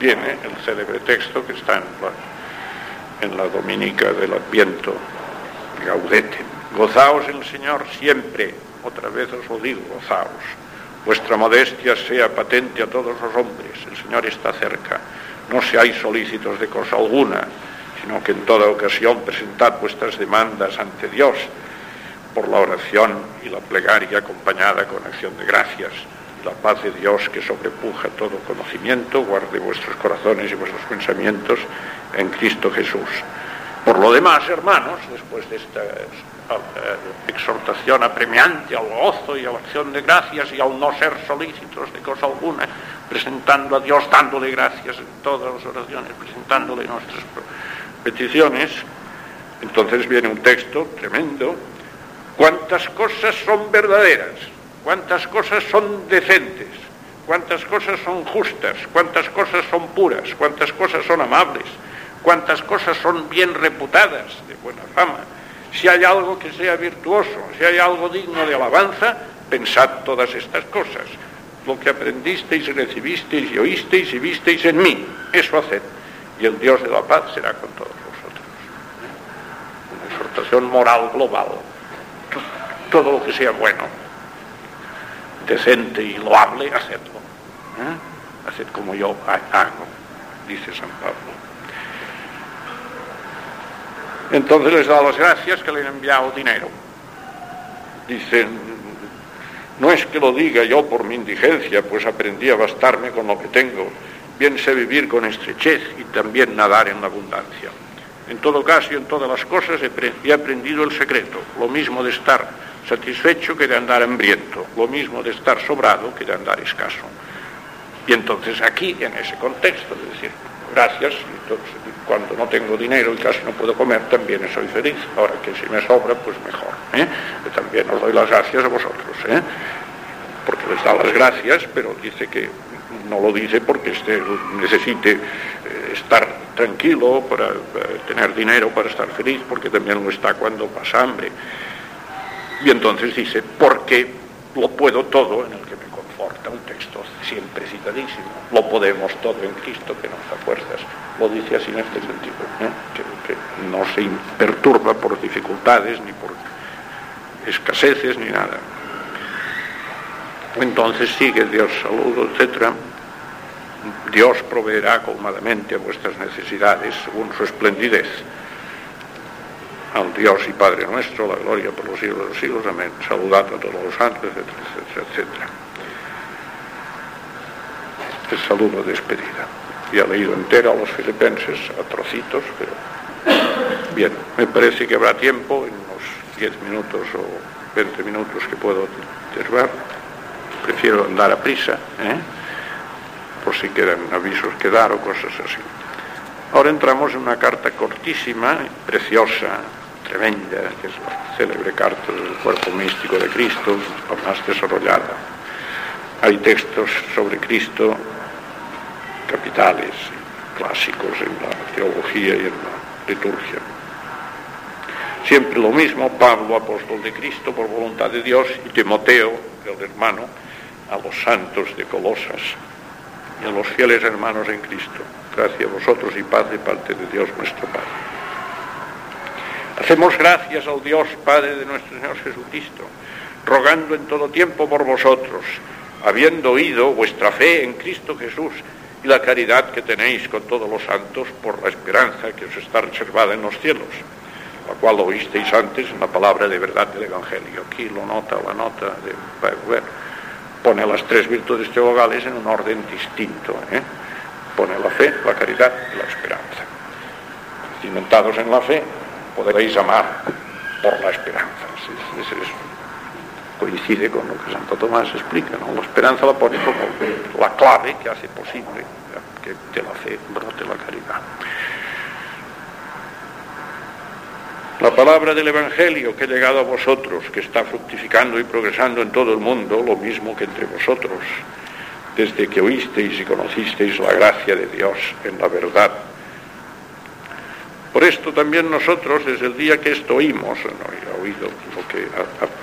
viene el célebre texto que está en la, en la dominica del Adviento, Gaudete. Gozaos el Señor siempre, otra vez os lo digo, gozaos. Vuestra modestia sea patente a todos los hombres, el Señor está cerca. No seáis solícitos de cosa alguna, sino que en toda ocasión presentad vuestras demandas ante Dios por la oración y la plegaria acompañada con acción de gracias. La paz de Dios que sobrepuja todo conocimiento guarde vuestros corazones y vuestros pensamientos en Cristo Jesús. Por lo demás, hermanos, después de esta eh, exhortación apremiante al gozo y a la acción de gracias y al no ser solícitos de cosa alguna, presentando a Dios, dándole gracias en todas las oraciones, presentándole nuestras peticiones, entonces viene un texto tremendo cuántas cosas son verdaderas, cuántas cosas son decentes, cuántas cosas son justas, cuántas cosas son puras, cuántas cosas son amables, cuántas cosas son bien reputadas, de buena fama. Si hay algo que sea virtuoso, si hay algo digno de alabanza, pensad todas estas cosas. lo que aprendisteis recibisteis y oísteis y visteis en mí. Eso haced. Y el Dios de la paz será con todos vosotros. Una exhortación moral global. Todo lo que sea bueno, decente y loable, hacedlo. ¿Eh? Haced como yo hago, dice San Pablo. Entonces les da las gracias que le han enviado dinero. Dicen, no es que lo diga yo por mi indigencia, pues aprendí a bastarme con lo que tengo. Bien sé vivir con estrechez y también nadar en la abundancia. En todo caso y en todas las cosas he aprendido el secreto, lo mismo de estar satisfecho que de andar hambriento, lo mismo de estar sobrado que de andar escaso. Y entonces aquí, en ese contexto, de decir, gracias, cuando no tengo dinero y casi no puedo comer, también soy feliz. Ahora que si me sobra, pues mejor. ¿eh? También os doy las gracias a vosotros. ¿eh? Porque les da las gracias, pero dice que no lo dice porque este necesite eh, estar tranquilo para, tener dinero, para estar feliz, porque también lo está cuando pasa hambre. Y entonces dice, porque lo puedo todo en el que me conforta, un texto siempre citadísimo, lo podemos todo en Cristo que nos da fuerzas, lo dice así en este sentido, ¿eh? que, no se perturba por dificultades ni por escaseces ni nada. Entonces sigue Dios saludo, etc. Dios proveerá colmadamente a vuestras necesidades según su esplendidez al Dios y Padre nuestro, la gloria por los siglos de los siglos, amén. Saludad a todos los santos, etcétera, etcétera, El saludo de despedida. Y ha leído entera a los filipenses, a trocitos, pero bien, me parece que habrá tiempo, en unos 10 minutos o 20 minutos que puedo observar. Prefiero andar a prisa, ¿eh? por si quedan avisos que dar o cosas así. Ahora entramos en una carta cortísima, preciosa, tremenda, que es la célebre carta del cuerpo místico de Cristo, la más desarrollada. Hay textos sobre Cristo capitales, clásicos en la teología y en la liturgia. Siempre lo mismo, Pablo, apóstol de Cristo, por voluntad de Dios, y Timoteo, el hermano, a los santos de Colosas y a los fieles hermanos en Cristo. Gracias a vosotros y paz de parte de Dios nuestro Padre. Hacemos gracias al Dios Padre de nuestro Señor Jesucristo, rogando en todo tiempo por vosotros, habiendo oído vuestra fe en Cristo Jesús y la caridad que tenéis con todos los santos por la esperanza que os está reservada en los cielos, la cual oísteis antes en la palabra de verdad del Evangelio. Aquí lo nota la nota de pone las tres virtudes teologales en un orden distinto. ¿eh? Pone la fe, la caridad y la esperanza. Cimentados en la fe, podréis amar por la esperanza. coincide con lo que Santo Tomás explica. ¿no? La esperanza la pone como la clave que hace posible que de la fe brote la caridad. La palabra del Evangelio que ha llegado a vosotros, que está fructificando y progresando en todo el mundo, lo mismo que entre vosotros, desde que oísteis y conocisteis la gracia de Dios en la verdad por esto también nosotros, desde el día que esto oímos, he oído lo que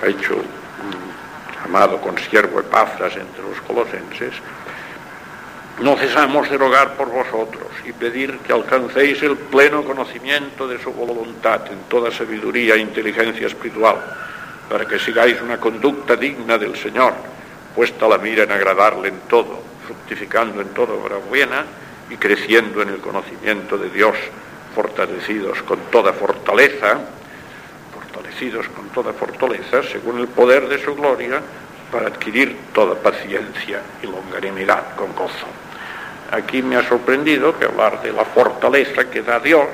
ha, hecho un amado consiervo Epafras entre los colosenses, no cesamos de rogar por vosotros y pedir que alcancéis el pleno conocimiento de su voluntad en toda sabiduría e inteligencia espiritual, para que sigáis una conducta digna del Señor, puesta la mira en agradarle en todo, fructificando en toda obra buena y creciendo en el conocimiento de Dios fortalecidos con toda fortaleza, fortalecidos con toda fortaleza, según el poder de su gloria, para adquirir toda paciencia y longanimidad con gozo. Aquí me ha sorprendido que hablar de la fortaleza que da Dios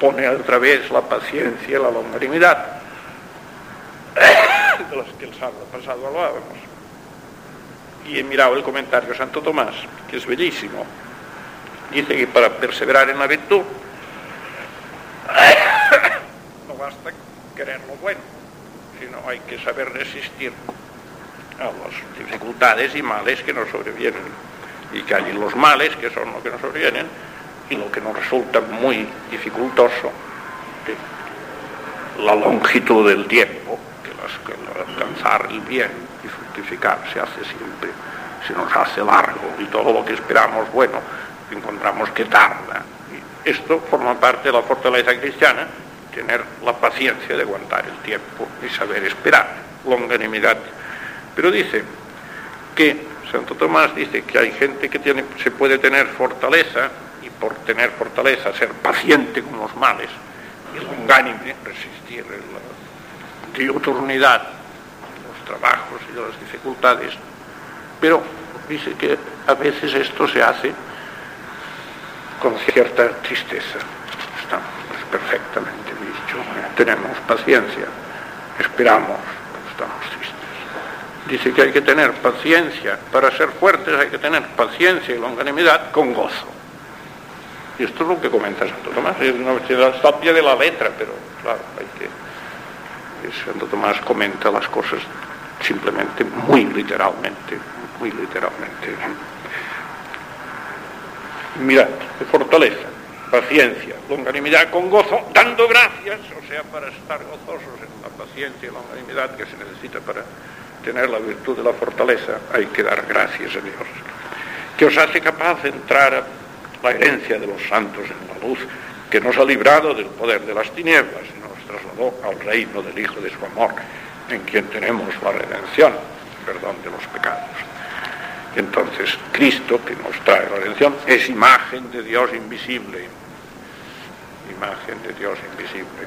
pone otra vez la paciencia y la longanimidad, de las que el sábado pasado hablábamos. Y he mirado el comentario de Santo Tomás, que es bellísimo Dice que para perseverar en la virtud no basta querer lo bueno, sino hay que saber resistir a las dificultades y males que nos sobrevienen. Y que hay los males, que son lo que nos sobrevienen, y lo que nos resulta muy dificultoso, la longitud del tiempo, que, las, que alcanzar el bien, disfrutar fructificar se hace siempre, se nos hace largo y todo lo que esperamos, bueno, encontramos que tarda. Esto forma parte de la fortaleza cristiana, tener la paciencia de aguantar el tiempo y saber esperar, longanimidad. Pero dice que Santo Tomás dice que hay gente que tiene, se puede tener fortaleza y por tener fortaleza ser paciente con los males y longánime, resistir la diuturnidad, los trabajos y las dificultades. Pero dice que a veces esto se hace con cierta tristeza. Está perfectamente dicho. Tenemos paciencia, esperamos, estamos tristes. Dice que hay que tener paciencia, para ser fuertes hay que tener paciencia y longanimidad con gozo. Y esto es lo que comenta Santo Tomás, está al pie de la letra, pero claro, hay que... Santo Tomás comenta las cosas simplemente muy literalmente, muy literalmente. Mirad, de fortaleza, paciencia, longanimidad con gozo, dando gracias, o sea, para estar gozosos en la paciencia y longanimidad que se necesita para tener la virtud de la fortaleza, hay que dar gracias a Dios, que os hace capaz de entrar a la herencia de los santos en la luz, que nos ha librado del poder de las tinieblas y nos trasladó al reino del Hijo de su amor, en quien tenemos la redención, perdón de los pecados. Entonces, Cristo, que nos trae la redención, es imagen de Dios invisible, imagen de Dios invisible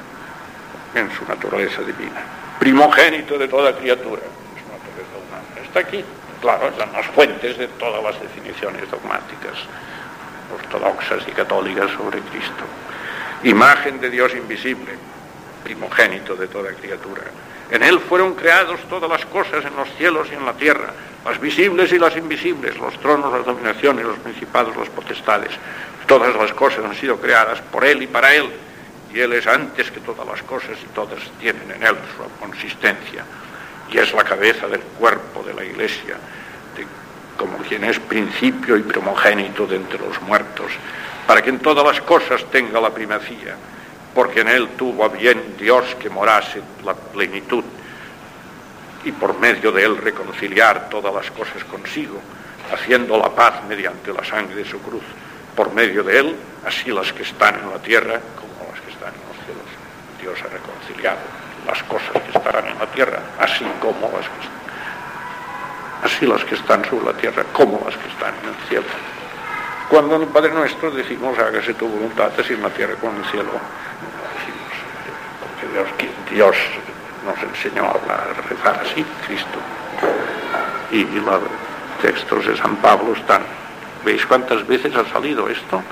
en su naturaleza divina, primogénito de toda criatura, su naturaleza humana. Está aquí, claro, están las fuentes de todas las definiciones dogmáticas ortodoxas y católicas sobre Cristo. Imagen de Dios invisible, primogénito de toda criatura. En Él fueron creados todas las cosas en los cielos y en la tierra, las visibles y las invisibles, los tronos, las dominaciones, los principados, las potestades. Todas las cosas han sido creadas por Él y para Él, y Él es antes que todas las cosas y todas tienen en Él su consistencia, y es la cabeza del cuerpo de la Iglesia, como quien es principio y primogénito de entre los muertos, para que en todas las cosas tenga la primacía, porque en Él tuvo a bien Dios que morase la plenitud y por medio de Él reconciliar todas las cosas consigo, haciendo la paz mediante la sangre de su cruz. Por medio de Él, así las que están en la tierra como las que están en los cielos. Dios ha reconciliado las cosas que están en la tierra, así como las que están. Así las que están sobre la tierra como las que están en el cielo. Cuando en el Padre Nuestro decimos hágase tu voluntad, así en la tierra como en el cielo, porque Dios, Dios nos enseñó a rezar así, Cristo. Y, los textos de San Pablo están. ¿Veis cuántas veces ha salido esto?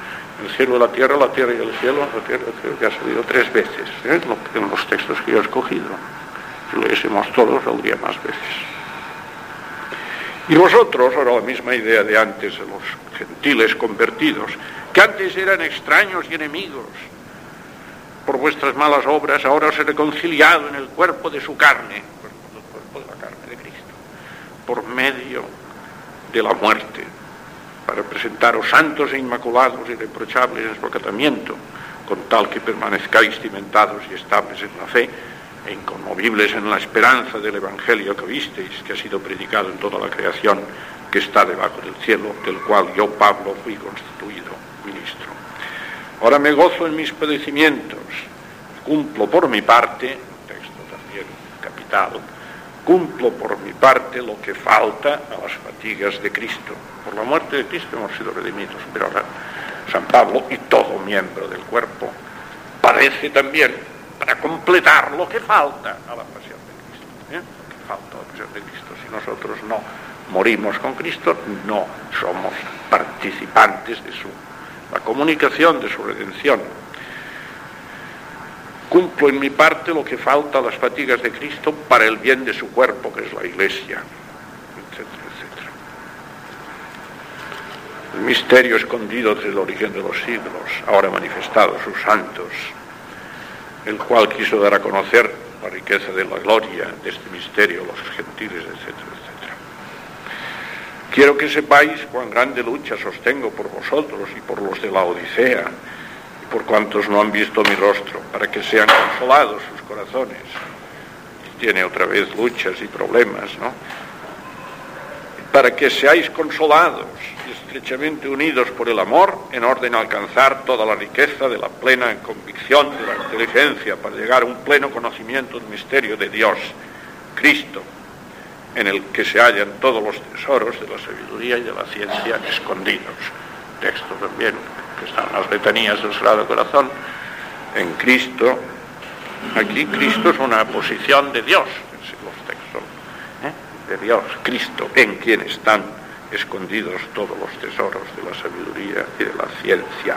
El cielo, la tierra, la tierra y el cielo, la tierra, creo que ha salido tres veces ¿eh? en los textos que yo he escogido. Lo leésemos todos, día más veces. Y vosotros, ahora la misma idea de antes, de los gentiles convertidos, que antes eran extraños y enemigos, por vuestras malas obras, ahora os he reconciliado en el cuerpo de su carne, el cuerpo de la carne de Cristo, por medio de la muerte, para presentaros santos e inmaculados, irreprochables en su acatamiento, con tal que permanezcáis cimentados y estables en la fe e inconmovibles en la esperanza del Evangelio que visteis, que ha sido predicado en toda la creación que está debajo del cielo, del cual yo, Pablo, fui constituido ministro. Ahora me gozo en mis padecimientos, cumplo por mi parte, texto también capital, cumplo por mi parte lo que falta a las fatigas de Cristo. Por la muerte de Cristo hemos sido redimidos, pero ahora San Pablo y todo miembro del cuerpo padece también para completar lo que falta a la pasión de Cristo. ¿eh? Lo que falta a la pasión de Cristo. Si nosotros no morimos con Cristo, no somos participantes de su la comunicación de su redención. Cumplo en mi parte lo que falta a las fatigas de Cristo para el bien de su cuerpo, que es la Iglesia, etcétera, etcétera. El misterio escondido desde el origen de los siglos, ahora manifestado sus santos, el cual quiso dar a conocer la riqueza de la gloria de este misterio los gentiles, etcétera, Quiero que sepáis cuán grande lucha sostengo por vosotros y por los de la Odisea y por cuantos no han visto mi rostro, para que sean consolados sus corazones. tiene otra vez luchas y problemas, ¿no? para que seáis consolados y estrechamente unidos por el amor en orden a alcanzar toda la riqueza de la plena convicción de la inteligencia para llegar a un pleno conocimiento del misterio de Dios, Cristo, en el que se hallan todos los tesoros de la sabiduría y de la ciencia escondidos. Texto también que están las letanías del Sagrado Corazón. En Cristo, aquí Cristo es una posición de Dios, los textos ¿eh? de Dios, Cristo, en quien están escondidos todos los tesoros de la sabiduría y de la ciencia.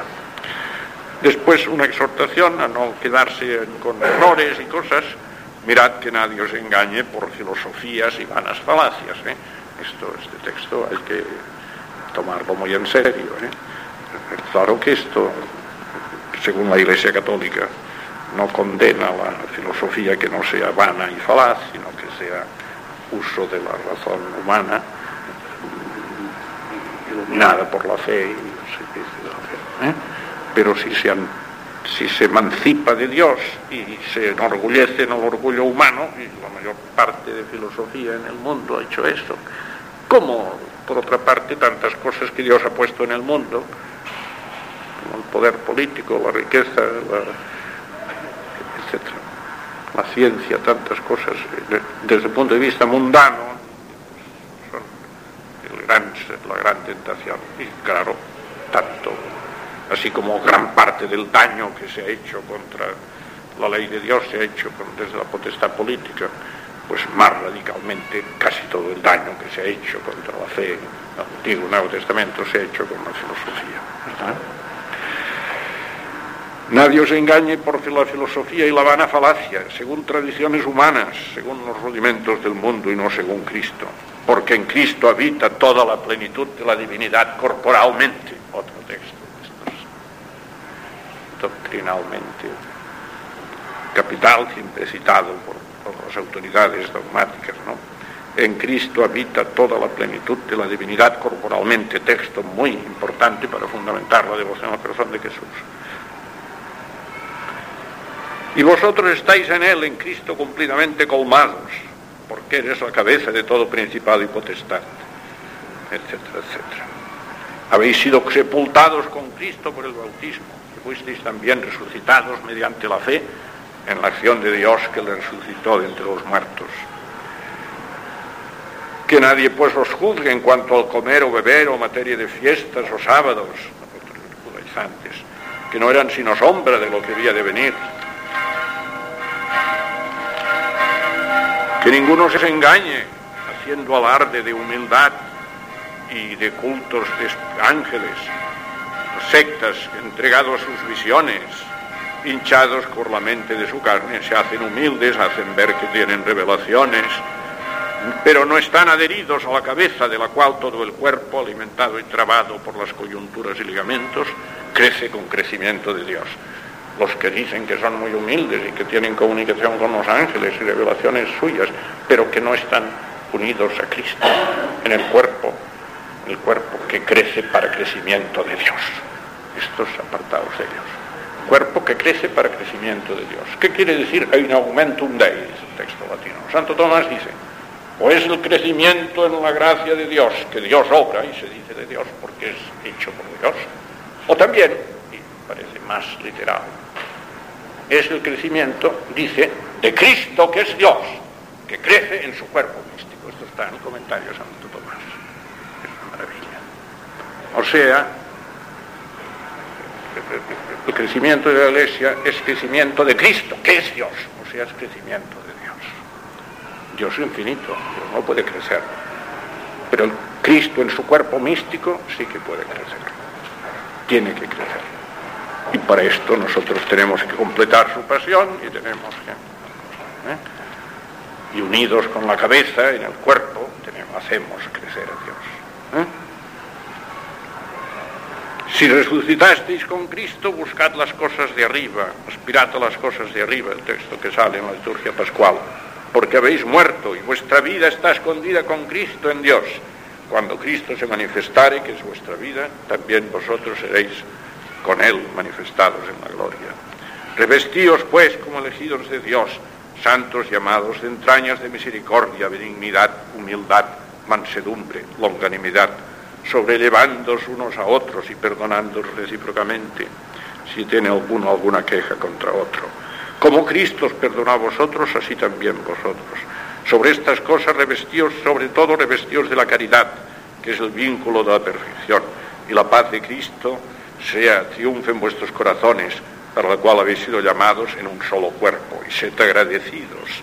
Después una exhortación a no quedarse con errores y cosas, Mirad que nadie os engañe por filosofías y vanas falacias. ¿eh? Esto, este texto hay que tomarlo muy en serio. ¿eh? Claro que esto, según la Iglesia Católica, no condena la filosofía que no sea vana y falaz, sino que sea uso de la razón humana, iluminada por la fe y de la fe. ¿eh? Pero si se han si se emancipa de Dios y se enorgullece en el orgullo humano, y la mayor parte de filosofía en el mundo ha hecho eso, como por otra parte tantas cosas que Dios ha puesto en el mundo, como el poder político, la riqueza, la, etc. La ciencia, tantas cosas, desde el punto de vista mundano, son la gran tentación. Y claro, tanto así como gran parte del daño que se ha hecho contra la ley de Dios se ha hecho desde la potestad política, pues más radicalmente casi todo el daño que se ha hecho contra la fe, el Antiguo Nuevo Testamento se ha hecho con la filosofía. Nadie os engañe por la filosofía y la vana falacia, según tradiciones humanas, según los rudimentos del mundo y no según Cristo, porque en Cristo habita toda la plenitud de la divinidad corporalmente. Otro texto doctrinalmente capital, siempre citado por, las autoridades dogmáticas, ¿no? En Cristo habita toda la plenitud de la divinidad corporalmente, texto muy importante para fundamentar la devoción a la persona de Jesús. Y vosotros estáis en Él, en Cristo, cumplidamente colmados, porque eres la cabeza de todo principado y potestad, etcétera, etcétera. Habéis sido sepultados con Cristo por el bautismo fuisteis también resucitados mediante la fe en la acción de Dios que le resucitó de entre los muertos. Que nadie pues os juzgue en cuanto al comer o beber o materia de fiestas o sábados, que no eran sino sombra de lo que había de venir. Que ninguno se engañe haciendo alarde de humildad y de cultos de ángeles sectas entregados a sus visiones, hinchados por la mente de su carne, se hacen humildes, hacen ver que tienen revelaciones, pero no están adheridos a la cabeza de la cual todo el cuerpo, alimentado y trabado por las coyunturas y ligamentos, crece con crecimiento de Dios. Los que dicen que son muy humildes y que tienen comunicación con los ángeles y revelaciones suyas, pero que no están unidos a Cristo en el cuerpo, el cuerpo que crece para crecimiento de Dios estos apartados de Dios. Cuerpo que crece para crecimiento de Dios. ¿Qué quiere decir un aumentum Dei? Es el texto latino. Santo Tomás dice, o es el crecimiento en la gracia de Dios, que Dios obra, y se dice de Dios porque es hecho por Dios, o también, y parece más literal, es el crecimiento, dice, de Cristo que es Dios, que crece en su cuerpo místico. Esto está en el comentario Santo Tomás. Es una maravilla. O sea, el crecimiento de la iglesia es crecimiento de Cristo, que es Dios, o sea, es crecimiento de Dios. Dios es infinito, Dios no puede crecer. Pero el Cristo en su cuerpo místico sí que puede crecer. Tiene que crecer. Y para esto nosotros tenemos que completar su pasión y tenemos que... ¿eh? Y unidos con la cabeza en el cuerpo, hacemos crecer a Dios. ¿eh? Si resucitasteis con Cristo, buscad las cosas de arriba, aspirad a las cosas de arriba, el texto que sale en la liturgia pascual, porque habéis muerto y vuestra vida está escondida con Cristo en Dios. Cuando Cristo se manifestare, que es vuestra vida, también vosotros seréis con Él manifestados en la gloria. Revestíos pues como elegidos de Dios, santos llamados de entrañas de misericordia, benignidad, humildad, mansedumbre, longanimidad, sobrellevándoos unos a otros y perdonándoos recíprocamente si tiene alguno alguna queja contra otro. Como Cristo os perdonó a vosotros, así también vosotros. Sobre estas cosas revestíos, sobre todo revestíos de la caridad, que es el vínculo de la perfección, y la paz de Cristo sea triunfe en vuestros corazones, para la cual habéis sido llamados en un solo cuerpo, y sed agradecidos.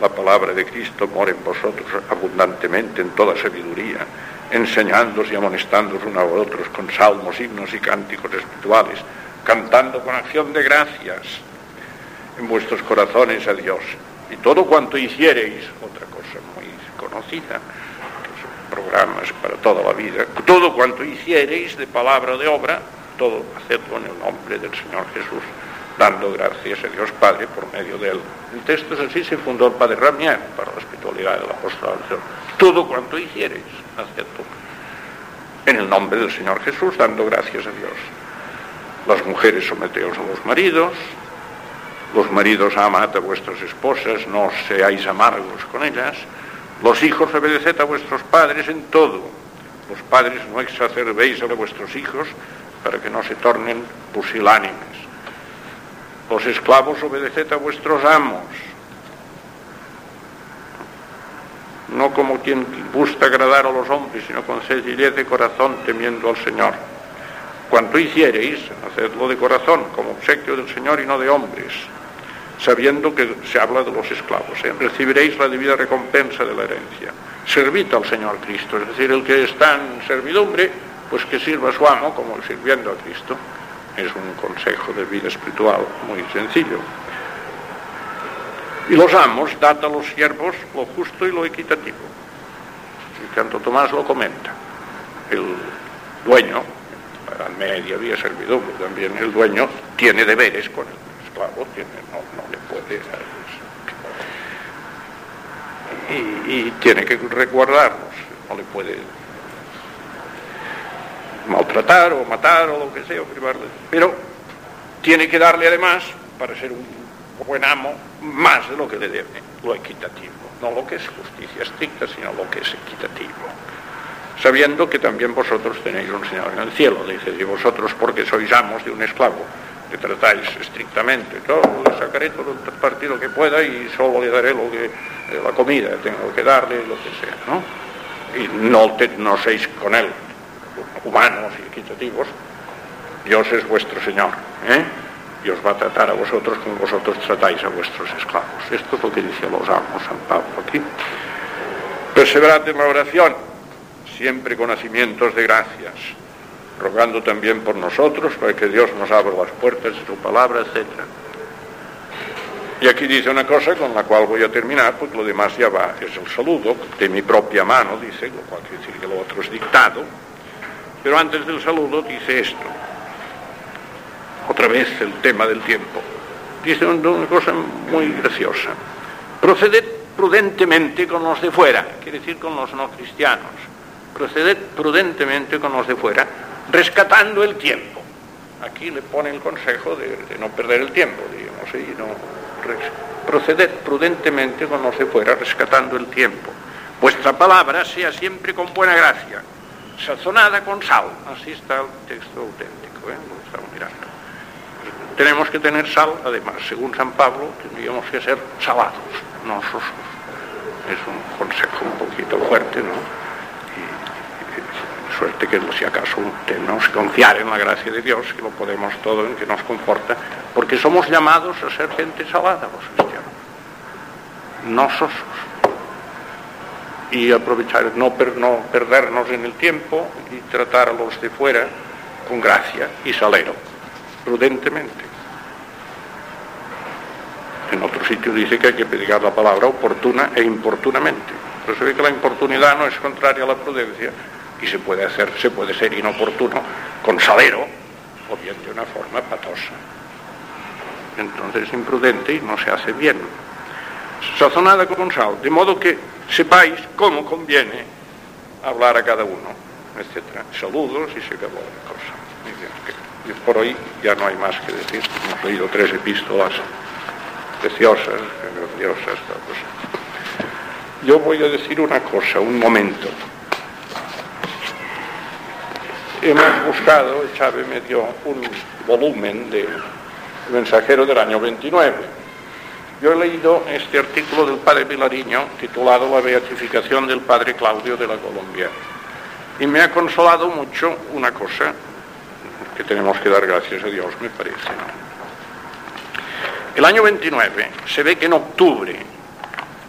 La palabra de Cristo mora en vosotros abundantemente en toda sabiduría, enseñándoos y amonestándoos unos a otros con salmos, himnos y cánticos espirituales, cantando con acción de gracias en vuestros corazones a Dios. Y todo cuanto hiciereis, otra cosa muy conocida, que son programas para toda la vida, todo cuanto hiciereis de palabra o de obra, todo hacedlo en el nombre del Señor Jesús, dando gracias a Dios Padre por medio de él. El texto es así, se fundó el Padre Ramier para la espiritualidad del apóstol. Todo cuanto hiciereis, en el nombre del Señor Jesús, dando gracias a Dios. Las mujeres someteos a los maridos, los maridos amad a vuestras esposas, no seáis amargos con ellas, los hijos obedeced a vuestros padres en todo, los padres no exacerbéis a vuestros hijos para que no se tornen pusilánimes, los esclavos obedeced a vuestros amos, no como quien busca agradar a los hombres, sino con sencillez de corazón temiendo al Señor. Cuanto hiciereis, hacedlo de corazón, como obsequio del Señor y no de hombres, sabiendo que se habla de los esclavos. ¿eh? Recibiréis la debida recompensa de la herencia. Servid al Señor Cristo, es decir, el que está en servidumbre, pues que sirva a su amo como sirviendo a Cristo. Es un consejo de vida espiritual muy sencillo. Y los amos, dad a los siervos lo justo y lo equitativo. Y tanto Tomás lo comenta. El dueño, para media había servidumbre también, el dueño tiene deberes con el esclavo, no, no le puede... Y, y tiene que reguardarlos, no le puede maltratar o matar o lo que sea, o privarle. Pero tiene que darle además, para ser un buen amo, más de lo que le debe, lo equitativo. No lo que es justicia estricta, sino lo que es equitativo. Sabiendo que también vosotros tenéis un Señor en el cielo, dice, y vosotros porque sois amos de un esclavo, que tratáis estrictamente, todo le sacaré todo el partido que pueda y solo le daré lo que, eh, la comida, tengo que darle lo que sea, ¿no? Y no, te, no seis con él, humanos y equitativos, Dios es vuestro Señor, ¿eh? Y os va a tratar a vosotros como vosotros tratáis a vuestros esclavos. Esto es lo que dice los amos San Pablo aquí. Perseverad en la oración, siempre con nacimientos de gracias, rogando también por nosotros para que Dios nos abra las puertas de su palabra, etc. Y aquí dice una cosa con la cual voy a terminar, porque lo demás ya va, es el saludo, de mi propia mano, dice, lo cual quiere decir que lo otro es dictado, pero antes del saludo dice esto, otra vez el tema del tiempo. Dice una cosa muy graciosa. Proceded prudentemente con los de fuera, quiere decir con los no cristianos. Proceded prudentemente con los de fuera, rescatando el tiempo. Aquí le pone el consejo de, no perder el tiempo, digamos, y no proceded prudentemente con los de fuera, rescatando el tiempo. Vuestra palabra sea siempre con buena gracia, sazonada con sal. Así está el texto auténtico, ¿eh? lo estamos tenemos que tener sal, además, según San Pablo, tendríamos que ser salados, no sosos. Es un consejo un poquito fuerte, ¿no? Suerte que si acaso tenemos que confiar en la gracia de Dios, que lo podemos todo, en que nos comporta, porque somos llamados a ser gente salada, los cristianos, no sosos. Y aprovechar, no, no perdernos en el tiempo y tratar a los de fuera con gracia y salero prudentemente. En otro sitio dice que hay que predicar la palabra oportuna e importunamente. Pero se ve que la importunidad no es contraria a la prudencia y se puede hacer, se puede ser inoportuno con salero o bien de una forma patosa. Entonces es imprudente y no se hace bien. Sazonada con sal, de modo que sepáis cómo conviene hablar a cada uno, etc. Saludos y se acabó la cosa. Y por hoy ya no hay más que decir. Hemos leído tres epístolas preciosas, grandiosas. Yo voy a decir una cosa, un momento. Hemos buscado, Chávez me dio un volumen de mensajero del año 29. Yo he leído este artículo del padre Pilariño titulado La beatificación del padre Claudio de la Colombia. Y me ha consolado mucho una cosa que tenemos que dar gracias a Dios, me parece. El año 29 se ve que en octubre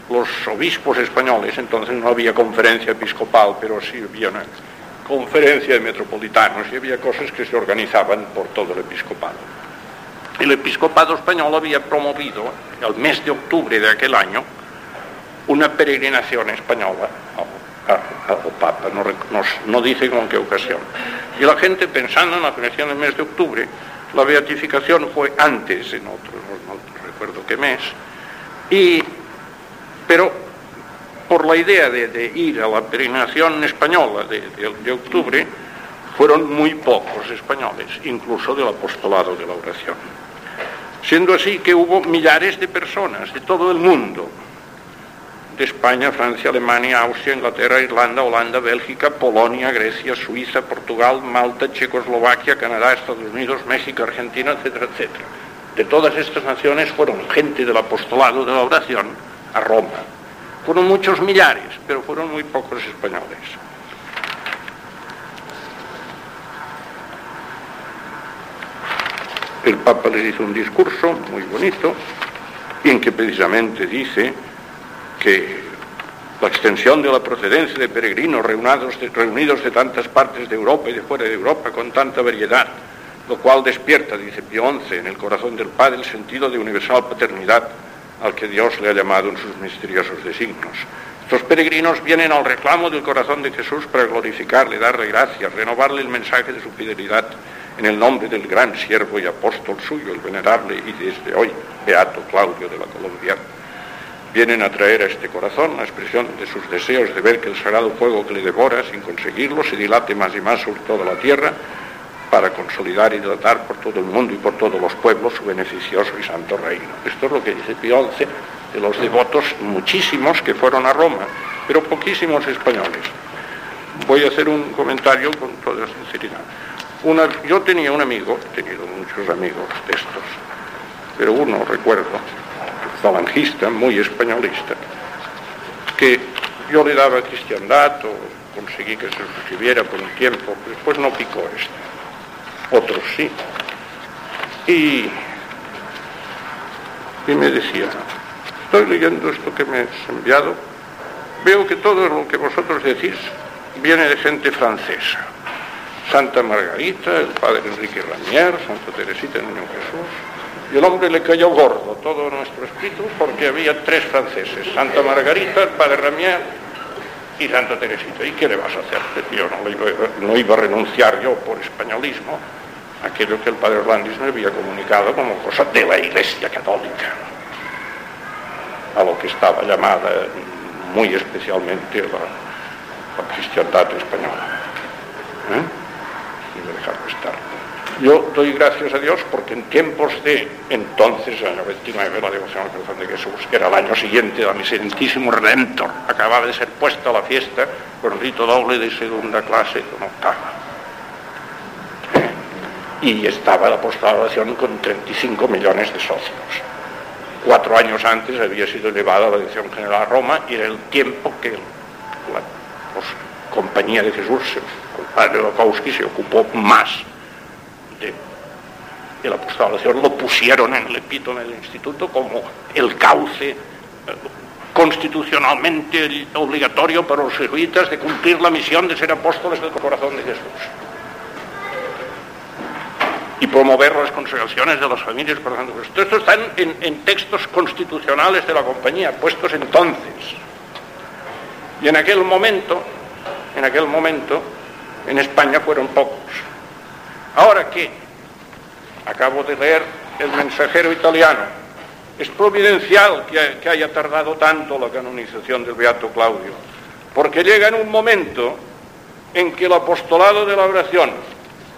los obispos españoles, entonces no había conferencia episcopal, pero sí había una conferencia de metropolitanos y había cosas que se organizaban por todo el episcopado. El episcopado español había promovido, el mes de octubre de aquel año, una peregrinación española al Papa, no, no, dice con qué ocasión. Y la gente pensando en la peregrinación del mes de octubre, la beatificación fue antes, en otro, no, recuerdo qué mes, y, pero por la idea de, ir a la peregrinación española de, de, octubre, fueron muy pocos españoles, incluso del apostolado de la oración. Siendo así que hubo millares de personas de todo el mundo, de España, Francia, Alemania, Austria, Inglaterra, Irlanda, Holanda, Bélgica, Polonia, Grecia, Suiza, Portugal, Malta, Checoslovaquia, Canadá, Estados Unidos, México, Argentina, etcétera, etcétera. De todas estas naciones fueron gente del apostolado de la oración a Roma. Fueron muchos millares, pero fueron muy pocos españoles. El Papa les hizo un discurso muy bonito en que precisamente dice que la extensión de la procedencia de peregrinos reunidos de, reunidos de tantas partes de Europa y de fuera de Europa con tanta variedad, lo cual despierta, dice Pío XI, en el corazón del Padre el sentido de universal paternidad al que Dios le ha llamado en sus misteriosos designios. Estos peregrinos vienen al reclamo del corazón de Jesús para glorificarle, darle gracias, renovarle el mensaje de su fidelidad en el nombre del gran siervo y apóstol suyo, el venerable y desde hoy beato Claudio de la Colombia vienen a traer a este corazón la expresión de sus deseos de ver que el sagrado fuego que le devora sin conseguirlo se dilate más y más sobre toda la tierra para consolidar y tratar por todo el mundo y por todos los pueblos su beneficioso y santo reino. Esto es lo que dice Pío XI de los devotos muchísimos que fueron a Roma, pero poquísimos españoles. Voy a hacer un comentario con toda sinceridad. yo tenía un amigo, he tenido muchos amigos de estos, pero uno recuerdo, falangista, muy españolista, que yo le daba cristiandad o conseguí que se suscribiera por un tiempo, después no picó este. Otros sí. Y, y me decía, estoy leyendo esto que me has enviado, veo que todo lo que vosotros decís viene de gente francesa. Santa Margarita, el padre Enrique Ramier, Santa Teresita Niño Jesús, y el hombre le cayó gordo todo nuestro espíritu porque había tres franceses, Santa Margarita, el padre Ramier y Santa Teresita. ¿Y qué le vas a hacer? Yo no, iba, a renunciar yo por españolismo a aquello que el padre Orlandis me había comunicado como cosa de la Iglesia Católica, a lo que estaba llamada muy especialmente la, la cristiandad española. ¿Eh? Y dejarlo estar. Yo doy gracias a Dios porque en tiempos de entonces, el año 29, la devoción al corazón de Jesús, que era el año siguiente del miserientísimo Redentor, acababa de ser puesta la fiesta con rito doble de segunda clase con octava. Y estaba la postulación con 35 millones de socios. Cuatro años antes había sido elevada la dirección general a Roma y era el tiempo que la Compañía de Jesús, el padre Lokowski, se ocupó más de la postulación lo pusieron en el epítome del instituto como el cauce eh, constitucionalmente obligatorio para los jesuitas de cumplir la misión de ser apóstoles del corazón de Jesús y promover las consagraciones de las familias de Jesús. Todo esto está en, en textos constitucionales de la compañía, puestos entonces. Y en aquel momento, en aquel momento, en España fueron pocos. Ahora que acabo de leer el mensajero italiano, es providencial que, haya tardado tanto la canonización del Beato Claudio, porque llega en un momento en que el apostolado de la oración,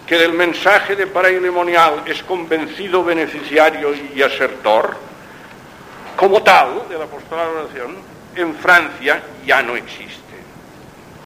que del mensaje de paraimonial es convencido beneficiario y asertor, como tal del apostolado de la oración, en Francia ya no existe.